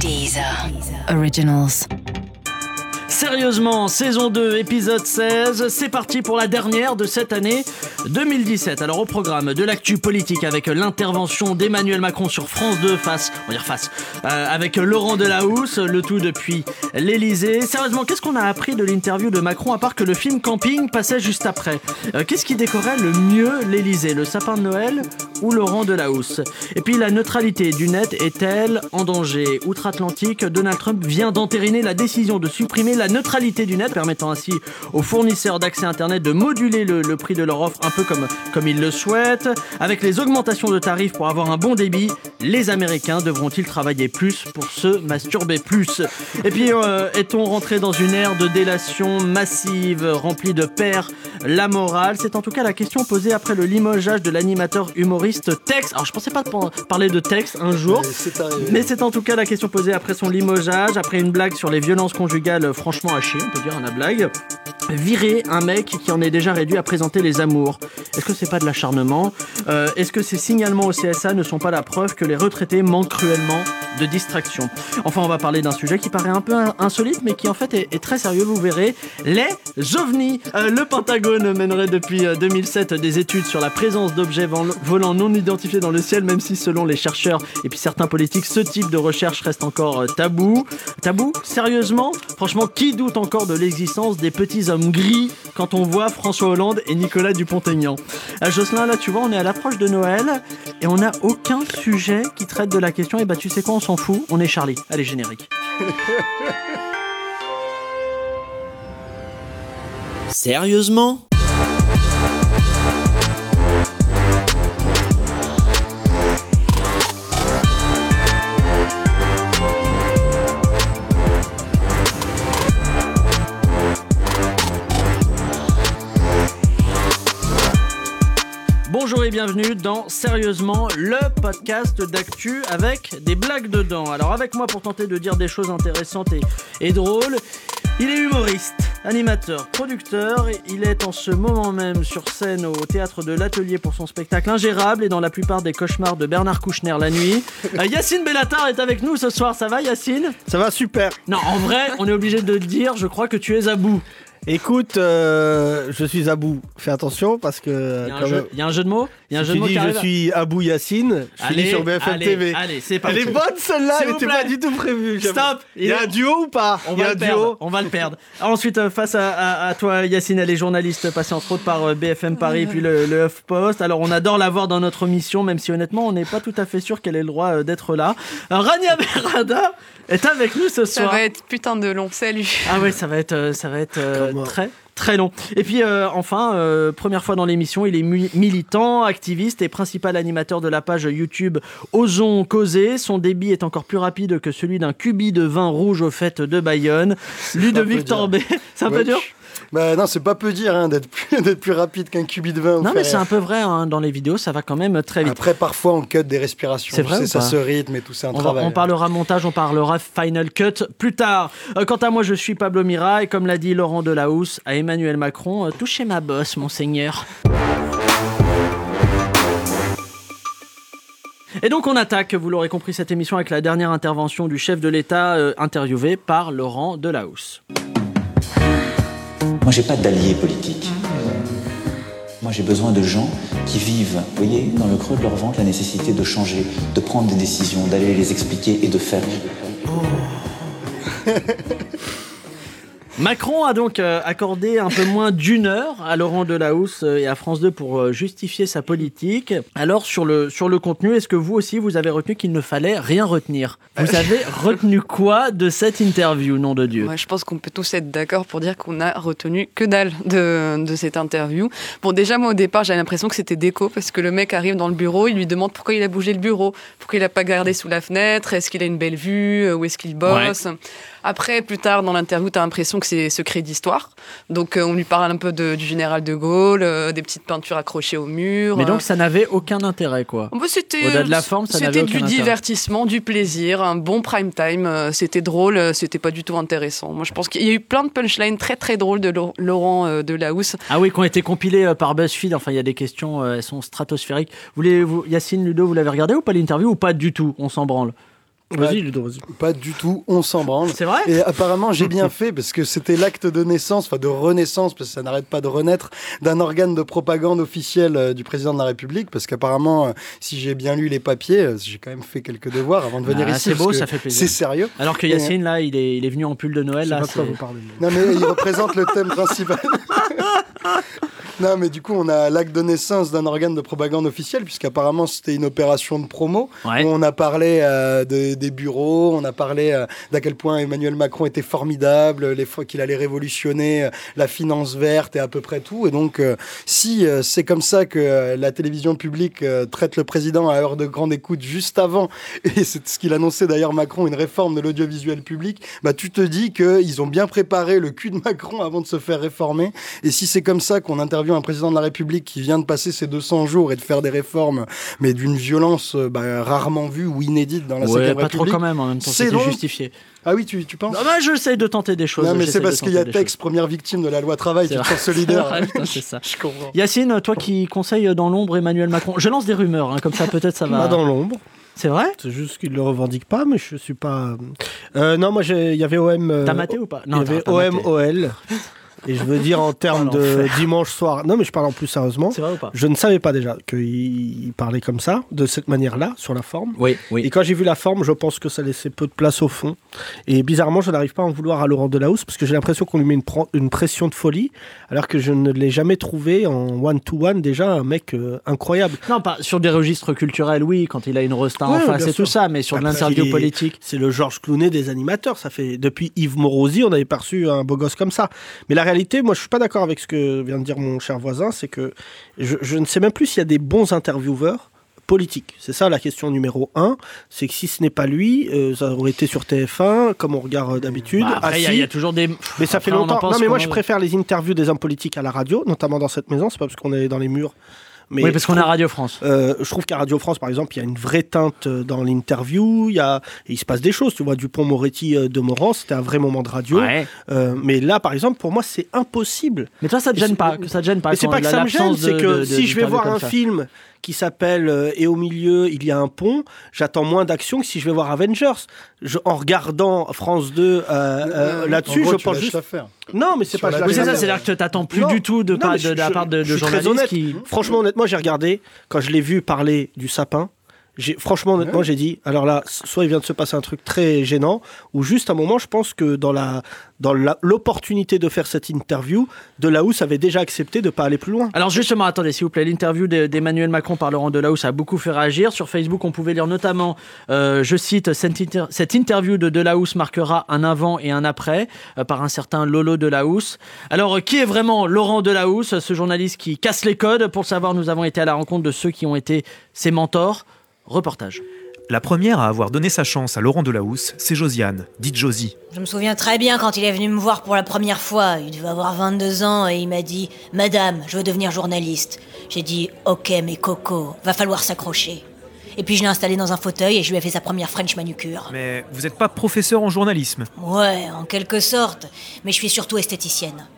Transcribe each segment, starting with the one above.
Deezer. Originals. Sérieusement, saison 2, épisode 16, c'est parti pour la dernière de cette année 2017. Alors au programme de l'actu politique avec l'intervention d'Emmanuel Macron sur France 2 face, on va dire face, euh, avec Laurent Delahousse, le tout depuis l'Elysée. Sérieusement, qu'est-ce qu'on a appris de l'interview de Macron à part que le film Camping passait juste après? Euh, Qu'est-ce qui décorait le mieux l'Elysée Le sapin de Noël ou Laurent Delahousse? Et puis la neutralité du net est-elle en danger? Outre-Atlantique, Donald Trump vient d'entériner la décision de supprimer la neutralité du net, permettant ainsi aux fournisseurs d'accès Internet de moduler le, le prix de leur offre un peu comme, comme ils le souhaitent. Avec les augmentations de tarifs pour avoir un bon débit, les Américains devront-ils travailler plus pour se masturber plus? Et puis, euh, est-on rentré dans une ère de délation massive, remplie de pères la morale C'est en tout cas la question posée après le limogeage de l'animateur humoriste Tex. Alors, je pensais pas par- parler de Tex un jour. Mais c'est en tout cas la question posée après son limogeage, après une blague sur les violences conjugales franchement chier, on peut dire un blague. Virer un mec qui en est déjà réduit à présenter les amours. Est-ce que c'est pas de l'acharnement Euh, Est-ce que ces signalements au CSA ne sont pas la preuve que les retraités manquent cruellement de distraction Enfin, on va parler d'un sujet qui paraît un peu in- insolite, mais qui en fait est, très sérieux, vous verrez. Les ovnis Euh, Le Pentagone mènerait depuis euh, 2007 des études sur la présence d'objets vol- volants non identifiés dans le ciel, même si selon les chercheurs et puis certains politiques, ce type de recherche reste encore euh, tabou. Tabou? Sérieusement? Franchement, qui doute encore de l'existence des petits hommes gris quand on voit François Hollande et Nicolas Dupont-Aignan Euh, Jocelyn, là, tu vois, on est à l'approche de Noël et on n'a aucun sujet qui traite de la question. Et bah, tu sais quoi, on s'en fout, on est Charlie. Allez, générique. Sérieusement? Bonjour et bienvenue dans Sérieusement, le podcast d'actu avec des blagues dedans. Alors avec moi pour tenter de dire des choses intéressantes et, et drôles, il est humoriste, animateur, producteur, et il est en ce moment même sur scène au théâtre de l'Atelier pour son spectacle Ingérable et dans la plupart des cauchemars de Bernard Kouchner la nuit. Euh, Yacine Bellatar est avec nous ce soir, ça va Yacine? Ça va super. Non, en vrai, on est obligé de le dire, je crois que tu es à bout. Écoute, euh, je suis Abou. Fais attention parce que. Il y a un, jeu, même, il y a un jeu de mots Il y a un si jeu de tu mots dis je suis Abou Yacine, je finis sur BFM allez, TV. Allez, c'est Elle parti. est bonne celle-là, elle vous était plaît. pas du tout prévue. Stop Il y a un duo ou pas On Il y va a le un perdre. duo. On va le perdre. Ensuite, euh, face à, à- à toi, Yacine, elle est journaliste, passée entre autres par euh, BFM Paris, puis le, le HuffPost. Alors, on adore l'avoir dans notre mission, même si honnêtement, on n'est pas tout à fait sûr qu'elle ait le droit d'être là. Rania Berada est avec nous ce Ça soir. va être putain de long. Salut. Ah ouais, ça va être, ça va être euh, très très long. Et puis euh, enfin, euh, première fois dans l'émission, il est militant, activiste et principal animateur de la page YouTube Osons causer. Son débit est encore plus rapide que celui d'un cubi de vin rouge aux fêtes de Bayonne. Ludovic Torbet, c'est un peu dur Bah non, c'est pas peu dire hein, d'être plus, d'être plus rapide qu'un cubi de vin. Non mais c'est un peu vrai, hein, dans les vidéos ça va quand même très vite. Après, parfois, on cut des respirations. C'est vrai ou ça se rythme et tout, c'est un On, va- travail. on parlera montage, on parlera final cut plus tard. Euh, quant à moi, je suis Pablo Mira et comme l'a dit Laurent Delahousse à Emmanuel Macron, euh, touchez ma bosse, monseigneur. Et donc on attaque, vous l'aurez compris, cette émission avec la dernière intervention du chef de l'État euh, interviewé par Laurent Delahousse. Moi, j'ai pas d'alliés politiques. Moi, j'ai besoin de gens qui vivent, vous voyez, dans le creux de leur ventre, la nécessité de changer, de prendre des décisions, d'aller les expliquer et de faire. Macron a donc euh, accordé un peu moins d'une heure à Laurent Delahousse euh, et à France 2 pour euh, justifier sa politique. Alors sur le, sur le contenu, est-ce que vous aussi vous avez retenu qu'il ne fallait rien retenir? Vous avez retenu quoi de cette interview, nom de Dieu? Moi, je pense qu'on peut tous être d'accord pour dire qu'on a retenu que dalle de, de cette interview. Bon, déjà, moi, au départ, j'avais l'impression que c'était déco parce que le mec arrive dans le bureau, il lui demande pourquoi il a bougé le bureau, pourquoi il a pas gardé sous la fenêtre, est-ce qu'il a une belle vue, où est-ce qu'il bosse? Après, plus tard dans l'interview, tu as l'impression que c'est secret d'histoire. Donc, euh, on lui parle un peu de- du général de Gaulle, euh, des petites peintures accrochées au mur. Mais euh. donc ça n'avait aucun intérêt quoi. Bah, c'était Au-delà de la forme, ça n'avait C'était du intérêt. divertissement, du plaisir, un bon prime time. euh, C'était drôle, euh, c'était pas du tout intéressant. Moi, je pense qu'il y a eu plein de punchlines très très drôles de Lau- Laurent euh, Delahousse. Ah oui, qui ont été compilés euh, par BuzzFeed. Enfin, il y a des questions, euh, elles sont stratosphériques. Vous voulez, vous, Yacine Ludo, vous l'avez regardé ou pas l'interview ou pas du tout? On s'en branle. Vas-y, Ludo, vas-y. Pas du tout, on s'en branle. C'est vrai Et apparemment, j'ai bien fait parce que c'était l'acte de naissance, enfin de renaissance, parce que ça n'arrête pas de renaître, d'un organe de propagande officiel euh, du président de la République. Parce qu'apparemment, euh, si j'ai bien lu les papiers, euh, j'ai quand même fait quelques devoirs avant de venir Ah, ici. c'est beau, parce que ça fait plaisir. C'est sérieux. Alors que Yacine, là, il est, il est venu en pull de Noël. Je sais Là, pas de quoi vous parlez. Non, mais il représente le thème principal. non, mais du coup, on a l'acte de naissance d'un organe de propagande officiel, puisqu'apparemment, c'était une opération de promo. Ouais. Où on a parlé euh, de- des bureaux, on a parlé euh, d'à quel point Emmanuel Macron était formidable, les fois qu'il allait révolutionner euh, la finance verte et à peu près tout. Et donc, si c'est comme ça que la télévision publique traite le président à heure de grande écoute juste avant, et c'est ce qu'il annonçait d'ailleurs Macron, une réforme de l'audiovisuel public, bah tu te dis qu'ils ont bien préparé le cul de Macron avant de se faire réformer. Et si c'est comme ça qu'on interviewe un président de la République qui vient de passer ses 200 jours et de faire des réformes, mais d'une violence euh, bah, rarement vue ou inédite dans la Ouais, Cinquième pas trop République. quand même, en même temps, C'est donc- justifié. Ah oui, tu, tu penses Non, bah, j'essaie de tenter des choses. Non, mais c'est parce qu'il y a Tex, première victime de la loi travail, C'est tu te solidaire. C'est ça. Je comprends. Yacine, toi qui conseilles dans l'ombre Emmanuel Macron, je lance des rumeurs, hein, comme ça peut-être ça va. Pas dans l'ombre. C'est vrai C'est juste qu'il le revendique pas, mais je suis pas. Euh, non, moi, j'ai- il y avait OM. euh, T'as maté ou pas? Il y avait OM. OL. Et je veux dire en termes Oh, de dimanche soir. Non, mais je parle en plus sérieusement. C'est vrai ou pas Je ne savais pas déjà qu'il il parlait comme ça, de cette manière-là, sur la forme. Oui, oui. Et quand j'ai vu la forme, je pense que ça laissait peu de place au fond. Et bizarrement, je n'arrive pas à en vouloir à Laurent Delahousse parce que j'ai l'impression qu'on lui met une, pression de folie, alors que je ne l'ai jamais trouvé en one-to-one déjà un mec euh, incroyable. Non, pas sur des registres culturels, oui, quand il a une resta en Ouais, face bien et tout ça, mais sur de l'interview politique. C'est le Georges Clooney des animateurs. Ça fait depuis Yves Morosi, on avait perçu un beau gosse comme ça. Mais la réalité, moi, je suis pas d'accord avec ce que vient de dire mon cher voisin. C'est que je, je ne sais même plus s'il y a des bons intervieweurs politiques. C'est ça la question numéro un. C'est que si ce n'est pas lui, euh, ça aurait été sur TF1, comme on regarde euh, d'habitude. Bah, après, il y, a- assis. il y a toujours des. Mais ça Après, fait longtemps. Non, mais moi, je préfère les interviews des hommes politiques à la radio, notamment dans cette maison. C'est pas parce qu'on est dans les murs. Mais Oui, parce qu'on trouve- Radio France. euh, je trouve qu'à Radio France, par exemple, il y a une vraie teinte euh, dans l'interview. Il y a, et il se passe des choses. Tu vois, Dupont-Moretti euh, de Moran, c'était un vrai moment de radio. Ouais. Euh, mais là, par exemple, pour moi, c'est impossible. Mais toi, ça te gêne pas, ça te gêne pas. mais c'est pas que ça me gêne, c'est que de- si je vais voir un ça. film qui s'appelle euh, Et au milieu, il y a un pont, j'attends moins d'action que si je vais voir Avengers. Je- en regardant France 2 euh, euh, là-dessus, je tu pense juste. l'affaire. Non, mais c'est pas. la Oui, c'est ça, c'est-à-dire que t'attends plus Non. du tout de, Non, pas de, je- de la part de, de je suis très honnête. qui. Franchement, honnêtement, j'ai regardé, quand je l'ai vu parler du sapin, franchement, honnêtement, j'ai dit, alors là, soit il vient de se passer un truc très gênant, ou juste un moment, je pense que dans, la, dans l'opportunité de faire cette interview, Delahousse avait déjà accepté de ne pas aller plus loin. Alors justement, attendez, s'il vous plaît, l'interview de- d'Emmanuel Macron par Laurent Delahousse a beaucoup fait réagir. Sur Facebook, on pouvait lire notamment, euh, je cite, cette, inter- cette interview de Delahousse marquera un avant et un après euh, par un certain Lolo Delahousse. Alors, euh, qui est vraiment Laurent Delahousse, ce journaliste qui casse les codes? Pour le savoir, nous avons été à la rencontre de ceux qui ont été ses mentors. Reportage. La première à avoir donné sa chance à Laurent Delahousse, c'est Josiane, dite Josie. Je me souviens très bien quand il est venu me voir pour la première fois. Il devait avoir 22 ans et il m'a dit Madame, je veux devenir journaliste. J'ai dit Ok, mais Coco, va falloir s'accrocher. Et puis je l'ai installé dans un fauteuil et je lui ai fait sa première French manucure. Mais vous n'êtes pas professeur en journalisme? Ouais, en quelque sorte. Mais je suis surtout esthéticienne.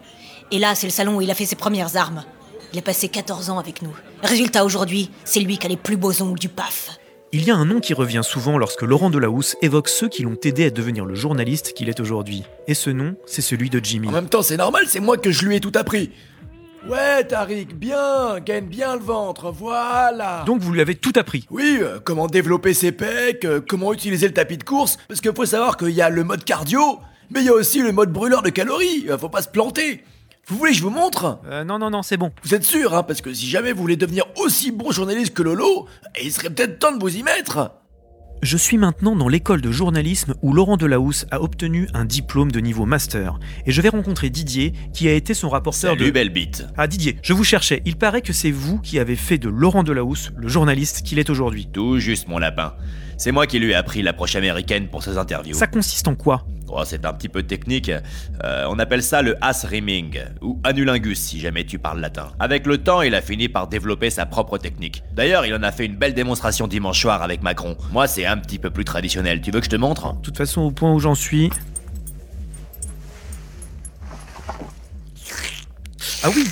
Et là, c'est le salon où il a fait ses premières armes. Il a passé 14 ans avec nous. Résultat, aujourd'hui, c'est lui qui a les plus beaux ongles du PAF. Il y a un nom qui revient souvent lorsque Laurent Delahousse évoque ceux qui l'ont aidé à devenir le journaliste qu'il est aujourd'hui. Et ce nom, c'est celui de Jimmy. En même temps, c'est normal, c'est moi que je lui ai tout appris. Ouais, Tariq, bien, gagne bien le ventre, voilà. Donc vous lui avez tout appris. Oui, euh, comment développer ses pecs, euh, comment utiliser le tapis de course, parce qu'il faut savoir qu'il y a le mode cardio, mais il y a aussi le mode brûleur de calories, euh, faut pas se planter. Vous voulez que je vous montre? Euh, non, non, non, c'est bon. Vous êtes sûr, hein, parce que si jamais vous voulez devenir aussi bon journaliste que Lolo, il serait peut-être temps de vous y mettre. Je suis maintenant dans l'école de journalisme où Laurent Delahousse a obtenu un diplôme de niveau master. Et je vais rencontrer Didier, qui a été son rapporteur Salut, de... belle bite. Ah Didier, je vous cherchais. Il paraît que c'est vous qui avez fait de Laurent Delahousse le journaliste qu'il est aujourd'hui. Tout juste, mon lapin. C'est moi qui lui ai appris l'approche américaine pour ses interviews. Ça consiste en quoi? Oh, c'est un petit peu technique. Euh, on appelle ça le as rimming, ou anulingus si jamais tu parles latin. Avec le temps, il a fini par développer sa propre technique. D'ailleurs, il en a fait une belle démonstration dimanche soir avec Macron. Moi, c'est un petit peu plus traditionnel. Tu veux que je te montre? De toute façon, au point où j'en suis... Ah oui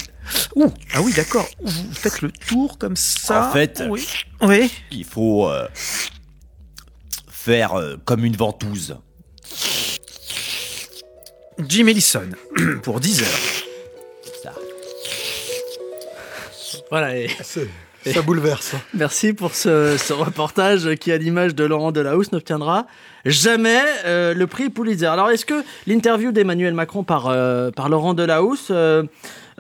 Ouh Ah oui, d'accord. Vous faites le tour comme ça. En fait, Oui. Oui. il faut euh, faire euh, comme une ventouse. Jim Ellison, pour 10 heures. Voilà. et- Ça bouleverse. Merci pour ce, ce reportage qui, à l'image de Laurent Delahousse, n'obtiendra jamais euh, le prix Pulitzer. Alors, est-ce que l'interview d'Emmanuel Macron par, euh, par Laurent Delahousse, euh,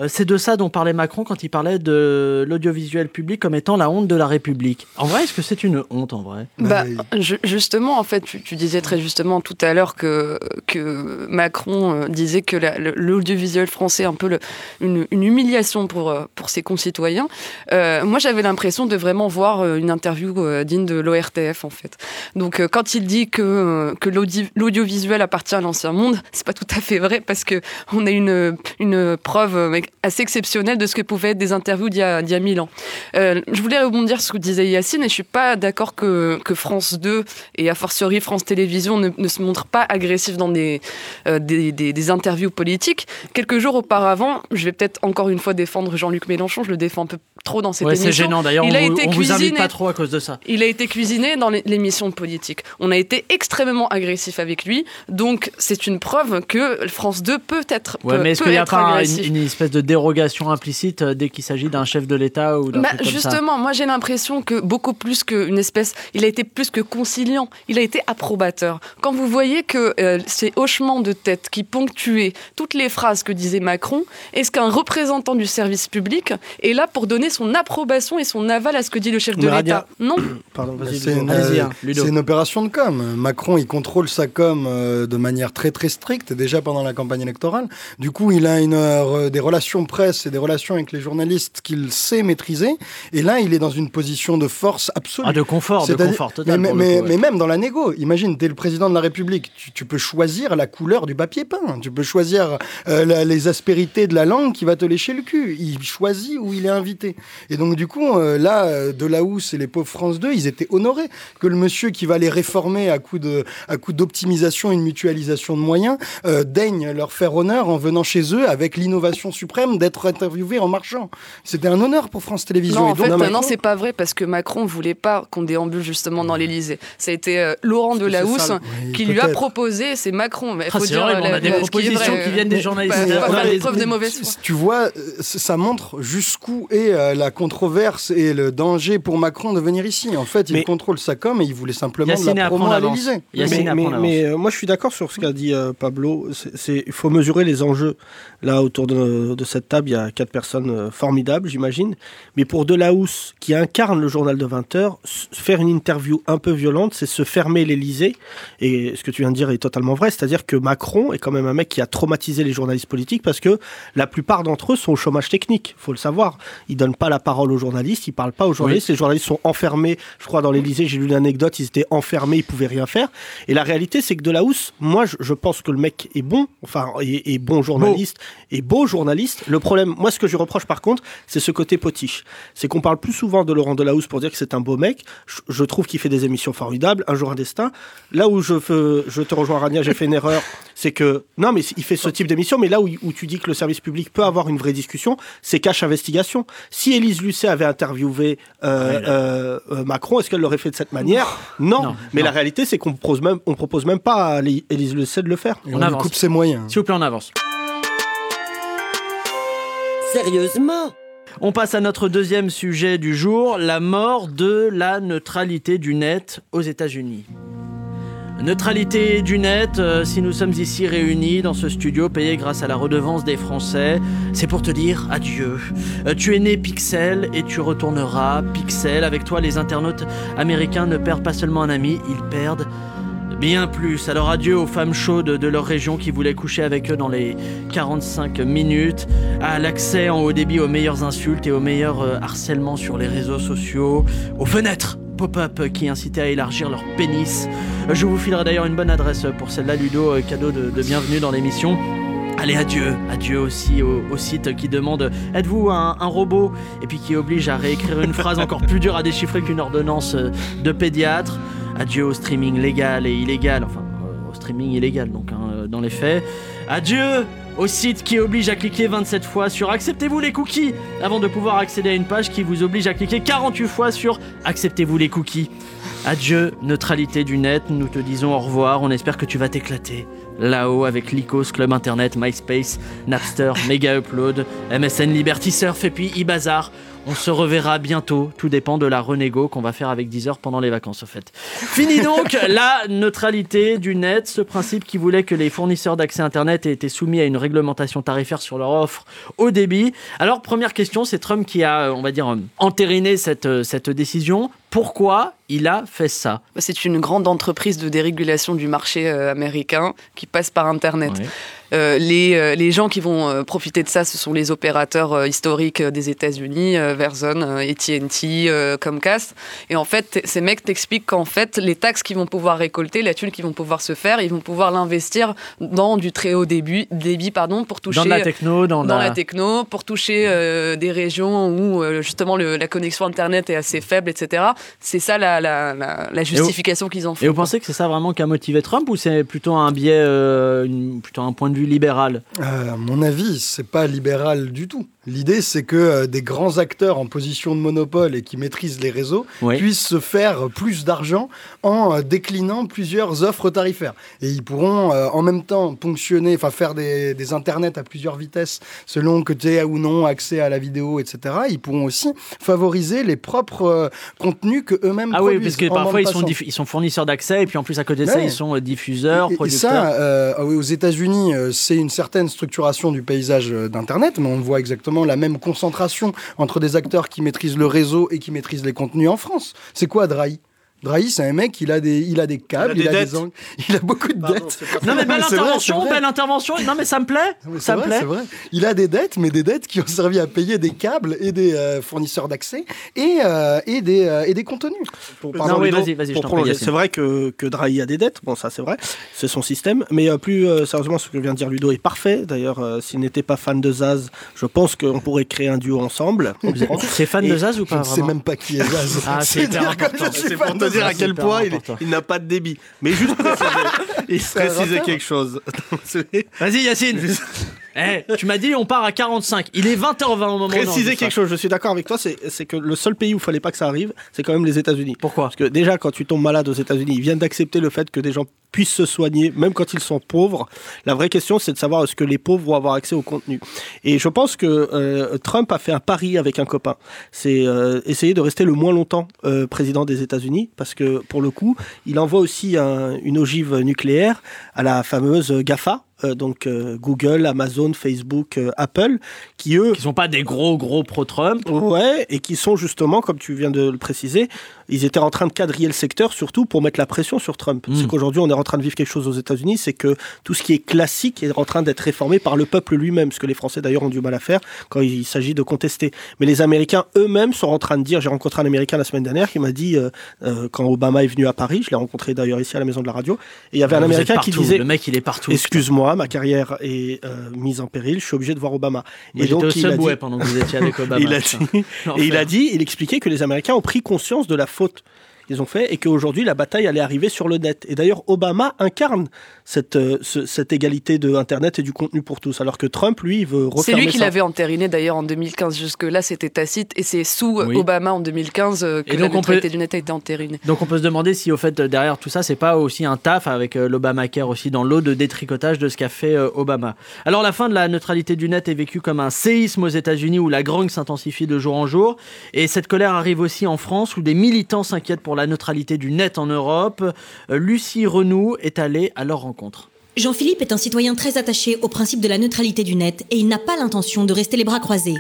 c'est de ça dont parlait Macron quand il parlait de l'audiovisuel public comme étant la honte de la République En vrai, est-ce que c'est une honte en vrai? Bah, ju- justement, en fait, tu, tu disais très justement tout à l'heure que, que Macron euh, disait que l'audiovisuel français est un peu le- une, une humiliation pour, euh, pour ses concitoyens. Euh, moi, j'avais l'impression de vraiment voir euh, une interview euh, digne de l'ORTF, en fait. Donc, euh, quand il dit que, euh, que l'audi- l'audiovisuel appartient à l'ancien monde, c'est pas tout à fait vrai parce que on a une, une preuve euh, assez exceptionnelle de ce que pouvaient être des interviews d'il y a, mille ans. Euh, je voulais rebondir sur ce que disait Yacine et je suis pas d'accord que, France 2 et a fortiori France Télévisions ne, ne se montrent pas agressifs dans des, euh, des, des- des interviews politiques. Quelques jours auparavant, je vais peut-être encore une fois défendre Jean-Luc Mélenchon, je le défends un peu trop dans cette Ouais, émission. c'est gênant d'ailleurs. On, Il a vous- été on vous invite cuisiné pas trop à cause de ça. il a été cuisiné dans les- l'émission politique. On a été extrêmement agressif avec lui, donc c'est une preuve que France 2 peut être. Ouais, peut- mais est-ce qu'il n'y a pas une, une espèce de dérogation implicite euh, dès qu'il s'agit d'un chef de l'État ou d'un Bah, justement, moi j'ai l'impression que beaucoup plus qu'une espèce, il a été plus que conciliant, il a été approbateur. Quand vous voyez que euh, ces hochements de tête qui ponctuaient toutes les phrases que disait Macron, est-ce qu'un représentant du service public est là pour donner son approbation et son aval à ce que dit le chef de l'État Non. Pardon, vas-y. C'est une, euh, hein, une opération de com. Macron, il contrôle sa com euh, de manière très très stricte, déjà pendant la campagne électorale. Du coup, il a une, euh, des relations presse et des relations avec les journalistes qu'il sait maîtriser. Et là, il est dans une position de force absolue. Ah, de confort, de confort total. mais, pour le mais- coup, ouais. mais même dans la négo, imagine, tu es le président de la République, tu, tu peux choisir la couleur du papier peint, tu peux choisir euh, la- les aspérités de la langue qui va te lécher le cul. Il choisit où il est invité. Et donc, du coup, euh, là, euh, Delahousse et les pauvres France 2, ils étaient honorés que le monsieur qui va les réformer à coup de- à coup d'optimisation et de mutualisation de moyens euh, daigne leur faire honneur en venant chez eux avec l'innovation suprême d'être interviewé en marchant. C'était un honneur pour France Télévisions. Non, Et en donc, fait, Macron- non, c'est pas vrai parce que Macron voulait pas qu'on déambule justement dans l'Élysée. Ça a été euh, Laurent Delahousse oui, qui lui a proposé, c'est Macron. Mais Ah, faut c'est dire, vrai, on a la- des la- qui propositions vrai, qui viennent des journalistes. Pas, pas les- des preuves de mauvaise foi. Tu vois, ça montre jusqu'où est la controverse et le danger pour Macron de venir ici. En fait, il Mais- contrôle sa com et il voulait simplement de la promo à. Yacine mais, mais- mais, euh, moi, je suis d'accord sur ce qu'a dit euh, Pablo. Il faut mesurer les enjeux. Là, autour de, de cette table, il y a quatre personnes euh, formidables, j'imagine. Mais pour Delahousse, qui incarne le journal de 20 heures, faire une interview un peu violente, c'est se fermer l'Élysée. Et ce que tu viens de dire est totalement vrai. C'est-à-dire que Macron est quand même un mec qui a traumatisé les journalistes politiques parce que la plupart d'entre eux sont au chômage technique. faut le savoir. Ils donnent pas la parole aux journalistes, ils parlent pas aux journalistes. Les journalistes sont enfermés. Je crois dans l'Élysée, j'ai lu l'anecdote, ils étaient enfermés, ils pouvaient rien faire. Et la réalité, c'est que Delahousse, moi, je, je pense que le mec est bon, enfin, est, est bon journaliste, et beau journaliste. Le problème, moi, ce que je reproche par contre, c'est ce côté potiche. C'est qu'on parle plus souvent de Laurent Delahousse pour dire que c'est un beau mec. Je, je trouve qu'il fait des émissions formidables. Un jour, un destin. Là où je, veux- je te rejoins, Rania, j'ai fait une erreur, c'est que non, mais il fait ce type d'émission, mais là où, où tu dis que le service public peut avoir une vraie discussion, c'est cache investigation. Si Élise Lucet avait interviewé euh, euh, euh, Macron, est-ce qu'elle l'aurait fait de cette manière non. Non, Mais non. la réalité, c'est qu'on propose même, on propose même pas à Éli- Élise Lucet de le faire. On on, lui avance. coupe ses moyens. S'il vous plaît, on avance. Sérieusement? On passe à notre deuxième sujet du jour, la mort de la neutralité du net aux États-Unis. Neutralité du net, euh, si nous sommes ici réunis dans ce studio payé grâce à la redevance des Français, c'est pour te dire adieu. Euh, tu es né Pixel et tu retourneras Pixel. Avec toi, les internautes américains ne perdent pas seulement un ami, ils perdent bien plus. Alors adieu aux femmes chaudes de leur région qui voulaient coucher avec eux dans les 45 minutes, à l'accès en haut débit aux meilleures insultes et aux meilleurs euh, harcèlements sur les réseaux sociaux, aux fenêtres pop-up qui incitaient à élargir leur pénis. Je vous filerai d'ailleurs une bonne adresse pour celle-là, Ludo, euh, cadeau de, bienvenue dans l'émission. Allez, adieu, adieu aussi au, site qui demande êtes-vous un, robot? Et puis qui oblige à réécrire une phrase encore plus dure à déchiffrer qu'une ordonnance euh, de pédiatre. Adieu au streaming légal et illégal, enfin euh, au streaming illégal donc hein, dans les faits. Adieu au site qui oblige à cliquer 27 fois sur acceptez-vous les cookies avant de pouvoir accéder à une page qui vous oblige à cliquer 48 fois sur acceptez-vous les cookies. Adieu, neutralité du net, nous te disons au revoir, on espère que tu vas t'éclater. Là-haut avec Lycos, Club Internet, MySpace, Napster, Mega Upload, MSN Liberty Surf et puis eBazaar. On se reverra bientôt, tout dépend de la renégo qu'on va faire avec Deezer pendant les vacances au fait. Fini donc la neutralité du net, ce principe qui voulait que les fournisseurs d'accès Internet aient été soumis à une réglementation tarifaire sur leur offre au débit. Alors première question, c'est Trump qui a, on va dire, entériné cette, cette décision. Pourquoi il a fait ça? C'est une grande entreprise de dérégulation du marché euh, américain qui passe par Internet. Ouais. Euh, les, euh, les gens qui vont euh, profiter de ça, ce sont les opérateurs historiques des États-Unis, Verizon, AT&T, Comcast. Et en fait, ces mecs t'expliquent qu'en fait, les taxes qu'ils vont pouvoir récolter, la thune qu'ils vont pouvoir se faire, ils vont pouvoir l'investir dans du très haut débit, débit pardon, pour toucher Dans la techno, dans, dans la... la techno pour toucher euh, des régions où euh, justement le- la connexion internet est assez faible, etc. C'est ça la, la, la, la justification qu'ils en font. Et vous pensez que c'est ça vraiment qui a motivé Trump ou c'est plutôt un biais, euh, une- plutôt un point de vue Euh, à mon avis, c'est pas libéral du tout. L'idée, c'est que euh, des grands acteurs en position de monopole et qui maîtrisent les réseaux Oui. puissent se faire plus d'argent en euh, déclinant plusieurs offres tarifaires. Et ils pourront euh, en même temps ponctionner, enfin faire des, des internets à plusieurs vitesses selon que tu aies ou non accès à la vidéo, etc. Ils pourront aussi favoriser les propres contenus que eux-mêmes Ah oui, produisent. parce que parfois ils sont, ils sont fournisseurs d'accès et puis en plus à côté de ça ils sont diffuseurs, Et- et, producteurs. ça, ah oui, aux États-Unis, c'est une certaine structuration du paysage d'Internet, mais on voit exactement la même concentration entre des acteurs qui maîtrisent le réseau et qui maîtrisent les contenus en France. C'est quoi Drahi? Drahi, c'est un mec, il a des, il a des câbles, des il a des, dettes. angles, il a beaucoup de dettes. Non mais belle intervention, belle intervention. Non mais ça me plaît, Non, ça me vrai, plaît. vrai. Il a des dettes, mais des dettes qui ont servi à payer des câbles et des euh, fournisseurs d'accès et, euh, et, des, euh, et des contenus. Pour, Non, oui, vas-y, vas-y, je. C'est vrai que, que Drahi a des dettes, bon ça c'est vrai, c'est son système, mais euh, plus euh, sérieusement ce que vient de dire Ludo est parfait. D'ailleurs, euh, s'il n'était pas fan de Zaz, je pense qu'on pourrait créer un duo ensemble. C'est fan de Zaz ou Je pas ne sais même pas qui est Zaz. Ah, c'est hyper important. je suis C'est fan pour de te dire à quel point il, n'a pas de débit. Mais juste préciser, il rappeur. quelque chose. Vas-y Yacine. Eh, tu m'as dit on part à 45. Il est 20h20 au moment. Préciser quelque chose, je suis d'accord avec toi, c'est c'est que le seul pays où il fallait pas que ça arrive, c'est quand même les États-Unis. Pourquoi Parce que déjà, quand tu tombes malade aux États-Unis, ils viennent d'accepter le fait que des gens puissent se soigner, même quand ils sont pauvres. La vraie question, c'est de savoir est-ce que les pauvres vont avoir accès au contenu. Et je pense que euh, Trump a fait un pari avec un copain. C'est euh, essayer de rester le moins longtemps euh, président des États-Unis, parce que pour le coup, il envoie aussi un- une ogive nucléaire à la fameuse GAFA. Euh, donc euh, Google, Amazon, Facebook, euh, Apple, qui eux Qui sont pas des gros gros pro-Trump. Ouais, et qui sont justement, comme tu viens de le préciser, ils étaient en train de quadriller le secteur, surtout pour mettre la pression sur Trump. Mm. C'est qu'aujourd'hui, on est en train de vivre quelque chose aux États-Unis, c'est que tout ce qui est classique est en train d'être réformé par le peuple lui-même, ce que les Français d'ailleurs ont du mal à faire quand il s'agit de contester. Mais les Américains eux-mêmes sont en train de dire, j'ai rencontré un Américain la semaine dernière qui m'a dit, euh, euh, quand Obama est venu à Paris, je l'ai rencontré d'ailleurs ici à la maison de la radio, et il y avait un Américain qui disait, Le mec il est partout. excuse-moi, ma carrière est euh, mise en péril, je suis obligé de voir Obama. Moi, j'étais au il a dit- pendant que vous étiez avec Obama. il a dit, et il a dit, il expliquait que les Américains ont pris conscience de la faute qu'ils ont fait et qu'aujourd'hui la bataille allait arriver sur le net. Et d'ailleurs, Obama incarne cette, euh, ce- cette égalité de Internet et du contenu pour tous, alors que Trump, lui, il veut C'est lui qui ça. l'avait entériné d'ailleurs en 2015. Jusque-là, c'était tacite. Et c'est sous euh, Oui. Obama en 2015 euh, que Et la donc, neutralité peut- du net a été entérinée. Donc on peut se demander si au fait derrière tout ça c'est pas aussi un taf avec euh, l'Obamacare aussi dans l'eau de détricotage de ce qu'a fait euh, Obama. Alors la fin de la neutralité du net est vécue comme un séisme aux États-Unis où la grogne s'intensifie de jour en jour et cette colère arrive aussi en France où des militants s'inquiètent pour la neutralité du net en Europe. Euh, Lucie Renou est allée à leur rencontre. Jean-Philippe est un citoyen très attaché au principe de la neutralité du net et il n'a pas l'intention de rester les bras croisés.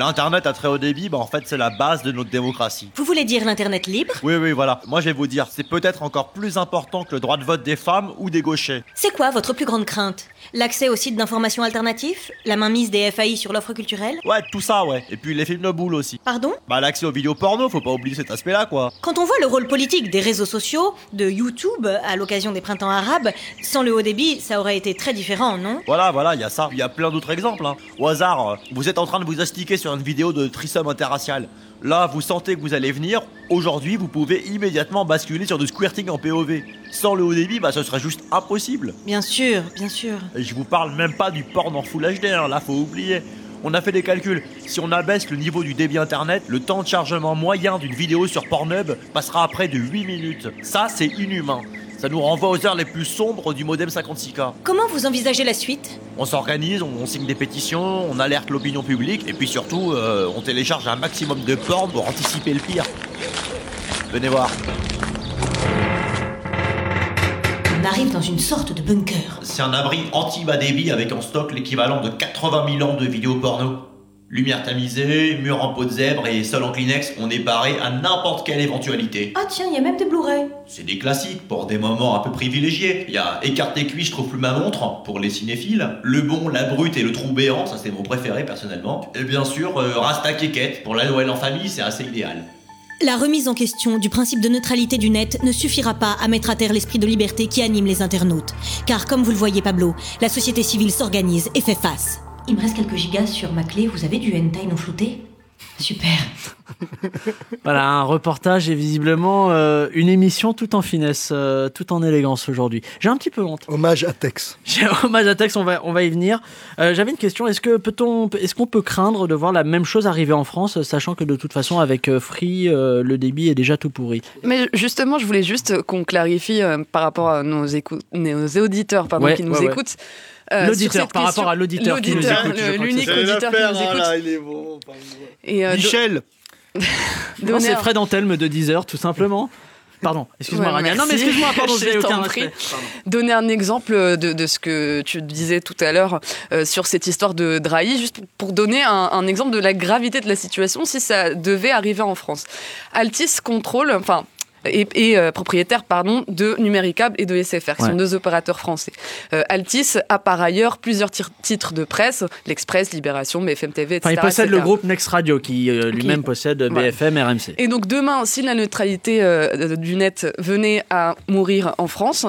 L'Internet à très haut débit, bah, en fait, c'est la base de notre démocratie. Vous voulez dire l'Internet libre? Oui, oui, voilà. Moi, je vais vous dire, c'est peut-être encore plus important que le droit de vote des femmes ou des gauchers. C'est quoi votre plus grande crainte? L'accès aux sites d'information alternatifs La mainmise des FAI sur l'offre culturelle? Ouais, tout ça, ouais. Et puis les films de boules aussi. Pardon? Bah, l'accès aux vidéos porno, faut pas oublier cet aspect-là, quoi. Quand on voit le rôle politique des réseaux sociaux, de YouTube, à l'occasion des printemps arabes, sans le haut débit, ça aurait été très différent, non? Voilà, voilà, il y a ça. Il y a plein d'autres exemples. hein. Au hasard, euh, vous êtes en train de vous astiquer sur une vidéo de threesome interracial. Là, vous sentez que vous allez venir. Aujourd'hui, vous pouvez immédiatement basculer sur du squirting en POV. Sans le haut débit, bah, ce serait juste impossible. Bien sûr, bien sûr. Et je vous parle même pas du porn en full HD, hein, là, faut oublier. On a fait des calculs. Si on abaisse le niveau du débit internet, le temps de chargement moyen d'une vidéo sur Pornhub passera à près de 8 minutes. Ça, c'est inhumain. Ça nous renvoie aux heures les plus sombres du modem 56K. Comment vous envisagez la suite? On s'organise, on, on signe des pétitions, on alerte l'opinion publique, et puis surtout, euh, on télécharge un maximum de porn pour anticiper le pire. Venez voir. On arrive dans une sorte de bunker. C'est un abri anti-bas débit avec en stock l'équivalent de 80 000 ans de vidéos porno. Lumière tamisée, mur en peau de zèbre et sol en Kleenex, on est paré à n'importe quelle éventualité. Ah tiens, il y a même des Blu-ray. C'est des classiques pour des moments un peu privilégiés. Il y a Écarté cuit, je trouve plus ma montre pour les cinéphiles. Le bon, la brute et le trou béant, ça c'est mon préféré personnellement. Et bien sûr, euh, Rasta Kékette pour la Noël en famille, c'est assez idéal. La remise en question du principe de neutralité du net ne suffira pas à mettre à terre l'esprit de liberté qui anime les internautes. Car comme vous le voyez Pablo, la société civile s'organise et fait face. Il me reste quelques gigas sur ma clé, vous avez du hentai non flouté? Super. Voilà, un reportage et visiblement euh, une émission tout en finesse, euh, tout en élégance aujourd'hui. J'ai un petit peu honte. Hommage à Tex. Hommage à Tex, on va, on va y venir. Euh, J'avais une question, est-ce que peut-on, est-ce qu'on peut craindre de voir la même chose arriver en France, sachant que de toute façon avec euh, Free, euh, le débit est déjà tout pourri? Mais justement, je voulais juste qu'on clarifie euh, par rapport à nos, nos auditeurs pardon, Ouais, qui nous ouais, ouais. Euh, L'auditeur, par question- rapport à l'auditeur qui nous l'auditeur, écoute, que L'unique auditeur qui nous écoute. il est bon. Et, euh, Michel Non, c'est un- Fred Antelme de 10 heures, tout simplement. Pardon, excuse-moi Ouais, Rania. Non mais excuse-moi, pardon, Je j'ai aucun t'en prie. respect. Pardon. donner un exemple de, de ce que tu disais tout à l'heure euh, sur cette histoire de Drahi, juste pour donner un, un exemple de la gravité de la situation si ça devait arriver en France. Altis contrôle, enfin, est, euh, propriétaire pardon, de Numéricable et de SFR, qui Ouais. sont deux opérateurs français. Euh, Altis a par ailleurs plusieurs titres de presse, l'Express, Libération, BFM TV, etc. Enfin, il possède le groupe Next Radio qui euh, lui-même possède. BFM, RMC. Et donc demain, si la neutralité euh, du net venait à mourir en France,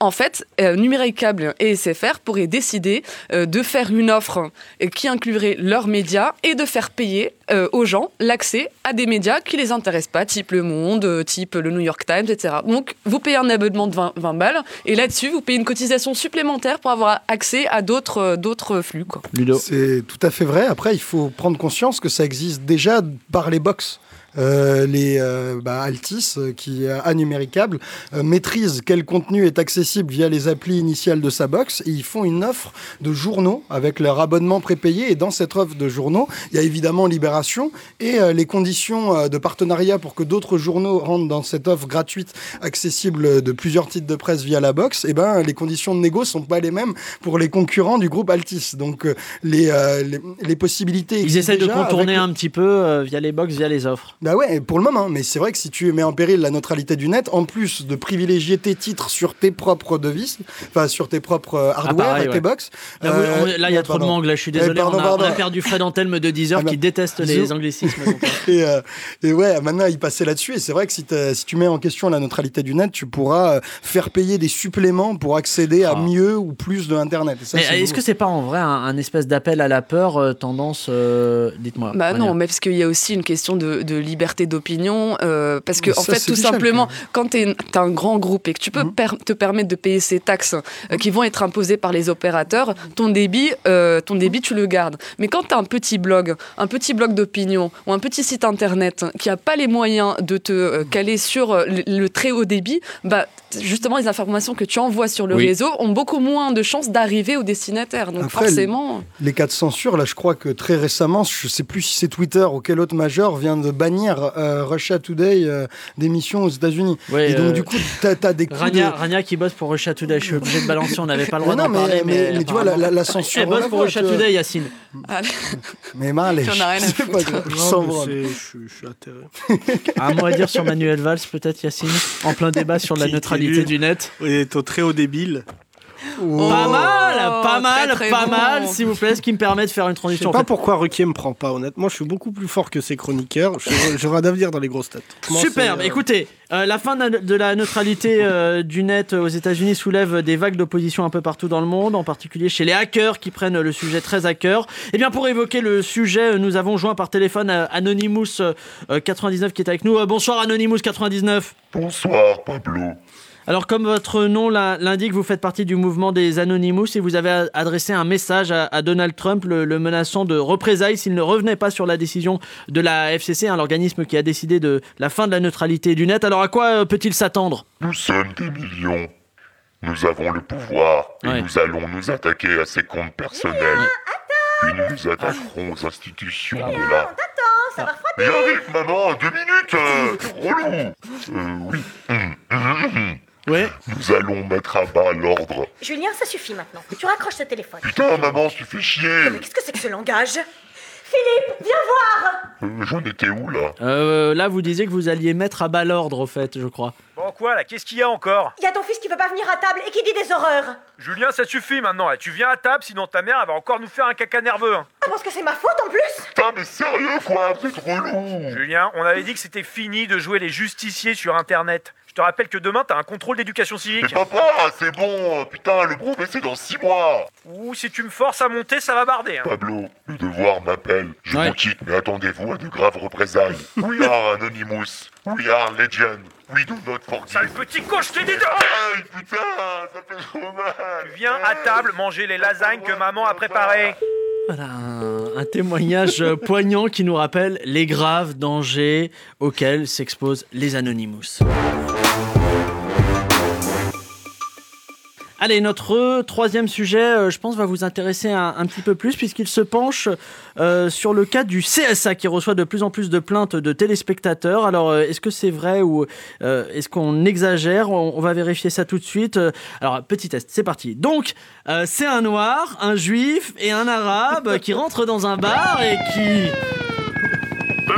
en fait, euh, Numéricable et SFR pourraient décider euh, de faire une offre euh, qui inclurait leurs médias et de faire payer euh, aux gens l'accès à des médias qui les intéressent pas, type Le Monde, type le New York Times, etc. Donc, vous payez un abonnement de 20, 20 balles et là-dessus, vous payez une cotisation supplémentaire pour avoir accès à d'autres euh, d'autres flux. Quoi. Ludo. C'est tout à fait vrai. Après, il faut prendre conscience que ça existe déjà par les box. Euh, les euh, bah, Altis, euh, qui euh, a numéricable, euh, maîtrisent quel contenu est accessible via les applis initiales de sa box et ils font une offre de journaux avec leur abonnement prépayé. Et dans cette offre de journaux, il y a évidemment Libération et les conditions de partenariat pour que d'autres journaux rentrent dans cette offre gratuite accessible de plusieurs titres de presse via la box. Et ben, les conditions de négo sont pas les mêmes pour les concurrents du groupe Altis. Donc les, les, les possibilités Ils essayent de contourner un petit peu euh, via les box, via les offres. Bah ouais, pour le moment, mais c'est vrai que si tu mets en péril la neutralité du net, en plus de privilégier tes titres sur tes propres devises, enfin sur tes propres euh, hardware pareil, et tes ouais. box. Là, vous- euh, on- là, il y a ouais, trop de mangue, là, je suis Eh, désolé. pardon, on, a, on a pardon. perdu Fred Antelme de 10 heures Ah bah, qui déteste les anglicismes. donc, euh. Et, euh, et ouais, maintenant il passait là-dessus. Et c'est vrai que si, tu mets en question la neutralité du net, tu pourras euh, faire payer des suppléments pour accéder à Ah. mieux ou plus de Internet. Est-ce nouveau. que c'est pas en vrai un, un espèce d'appel à la peur euh, tendance euh, Dites-moi. Bah non, mais parce qu'il y a aussi une question de, de liberté d'opinion, euh, parce que en fait, tout simplement, quand quand tu es, un grand groupe et que tu peux Mhm. per- te permettre de payer ces taxes euh, qui vont être imposées par les opérateurs, ton débit, euh, ton débit, tu le gardes. Mais quand tu as un petit blog, un petit blog d'opinion ou un petit site internet qui a pas les moyens de te caler sur le, le très haut débit, bah justement, les informations que tu envoies sur le Oui. réseau ont beaucoup moins de chances d'arriver au destinataire. Donc Après, forcément. Les cas de censure, là, je crois que très récemment, je sais plus si c'est Twitter ou quel autre majeur vient de bannir euh, Russia Today euh, d'émissions aux États-Unis. Ouais, Et donc, euh, du coup, t'as as des coups Rania, de... Rania qui bosse pour Russia Today, je suis obligé de balancer, on n'avait pas le droit d'en non, mais- parler. mais- mais tu vois, la- la- la apparemment- censure, Elle bosse pour Russia tu Today, Yacine. Allez. Mais mal, J'en ai rien à c'est foutre. pas grave, je je, suis- je atterré. Un mot à dire sur Manuel Valls, peut-être, Yacine En plein débat sur la neutralité qui- du net. Il est au très haut débile. Oh. Pas mal, pas très, mal, très pas bon. mal, s'il vous plaît, ce qui me permet de faire une Je sais transition. pas En fait, pourquoi Ruquier me prend pas, honnêtement. Je suis beaucoup plus fort que ses chroniqueurs. Je- J'aurai d'avenir dans les grosses têtes. Comment Superbe. c'est, euh, Écoutez, euh, la fin de la, neutralité euh, du net aux États-Unis soulève des vagues d'opposition un peu partout dans le monde, en particulier chez les hackers qui prennent le sujet très à cœur. Et bien, pour évoquer le sujet, nous avons joint par téléphone euh, Anonymous euh, euh, 99 qui est avec nous. Euh, bonsoir Anonymous 99. Bonsoir Pablo. Alors, comme votre nom l'in- l'indique, vous faites partie du mouvement des Anonymous et vous avez adressé un message à, à Donald Trump, le, le menaçant de représailles s'il ne revenait pas sur la décision de la FCC, hein, l'organisme qui a décidé de la fin de la neutralité du net. Alors, à quoi euh, peut-il s'attendre? Nous sommes des millions. Nous avons le pouvoir et Ouais. nous allons nous attaquer à ses comptes personnels. Puis nous nous attaquerons aux institutions de la... Mais arrive, maman, deux minutes euh, Relou Euh, oui. Ouais. Nous allons mettre à bas l'ordre. Julien, ça suffit maintenant. Tu raccroches ce téléphone. Putain, maman, tu fais chier Mais qu'est-ce que c'est que ce langage? Philippe, viens voir euh, J'en étais où, là? Euh, là, vous disiez que vous alliez mettre à bas l'ordre, au fait, je crois. Bon, quoi là? Qu'est-ce qu'il y a encore? Il y a ton fils qui veut pas venir à table et qui dit des horreurs. Julien, ça suffit maintenant. là. Tu viens à table, sinon ta mère elle va encore nous faire un caca nerveux. hein. Ah, parce que c'est ma faute en plus Putain, mais sérieux, quoi Vous êtes relou Julien, on avait dit que c'était fini de jouer les justiciers sur Internet. Je te rappelle que demain, t'as un contrôle d'éducation Mais civique. papa, c'est bon Putain, le brevet, c'est dans six mois Ou si tu me forces à monter, ça va barder. hein. Pablo, le devoir m'appelle. Je Ouais. vous quitte, mais attendez-vous à de graves représailles. We are Anonymous. We are Legend. We do not Sale petit con, je t'ai dit de... Aïe, putain, ça fait trop mal. Tu viens à table manger les lasagnes que maman a préparées. Voilà, un, un témoignage poignant qui nous rappelle les graves dangers auxquels s'exposent les Anonymous. Allez, notre troisième sujet, euh, je pense, va vous intéresser un, petit peu plus puisqu'il se penche euh, sur le cas du CSA qui reçoit de plus en plus de plaintes de téléspectateurs. Alors, euh, est-ce que c'est vrai ou est-ce qu'on exagère? On, va vérifier ça tout de suite. Alors, petit test, c'est parti. Donc, c'est un noir, un juif et un arabe qui rentrent dans un bar et qui...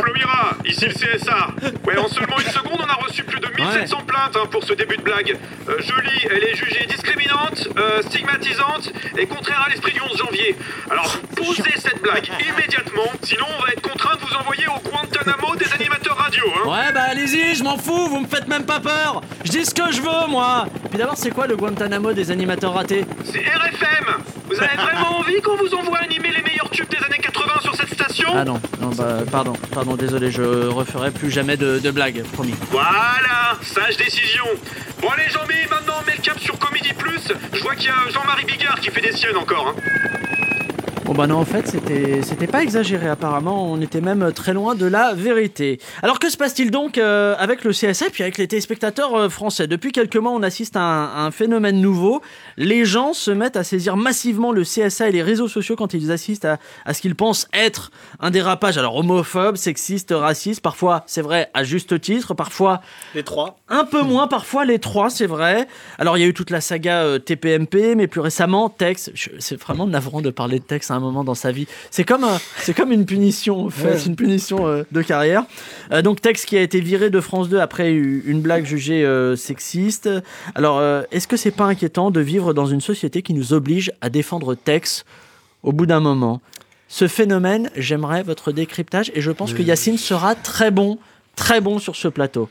Pablo Mira, ici le CSA. Ouais, en seulement une seconde, on a reçu plus de 1700 plaintes hein, pour ce début de blague. Euh, je lis, elle est jugée discriminante, euh, stigmatisante et contraire à l'esprit du 11 janvier. Alors, posez cette blague immédiatement, sinon on va être contraint de vous envoyer au Guantanamo des animateurs radio. Hein. Ouais, bah allez-y, je m'en fous, vous me faites même pas peur. Je dis ce que je veux, moi. Puis d'abord, c'est quoi le Guantanamo des animateurs ratés? C'est RFM. Vous avez vraiment envie qu'on vous envoie animer les meilleurs tubes des années 80 sur cette station Ah non, non, bah pardon, pardon, désolé, je referai plus jamais de, de blagues, promis. Voilà, sage décision. Bon allez Jean-Mi, maintenant on met le cap sur Comedy Plus. Je vois qu'il y a Jean-Marie Bigard qui fait des siennes encore. Hein. Bon bah non, en fait, c'était c'était pas exagéré apparemment, on était même très loin de la vérité. Alors que se passe-t-il donc euh, avec le CSA puis avec les téléspectateurs euh, français? Depuis quelques mois, on assiste à un, à un phénomène nouveau. Les gens se mettent à saisir massivement le CSA et les réseaux sociaux quand ils assistent à, à ce qu'ils pensent être un dérapage. Alors homophobe, sexiste, raciste, parfois c'est vrai à juste titre, parfois Les trois. un peu moins parfois les trois, c'est vrai. Alors il y a eu toute la saga euh, TPMP, mais plus récemment Tex. C'est vraiment navrant de parler de Tex à un moment dans sa vie. C'est comme un- c'est comme une punition, en fait, Ouais. une punition euh, de carrière. Euh, donc Tex qui a été viré de France 2 après une blague jugée euh, sexiste. Alors euh, est-ce que c'est pas inquiétant de vivre dans une société qui nous oblige à défendre Tex au bout d'un moment? Ce phénomène, j'aimerais votre décryptage et je pense que Yacine sera très bon, très bon sur ce plateau.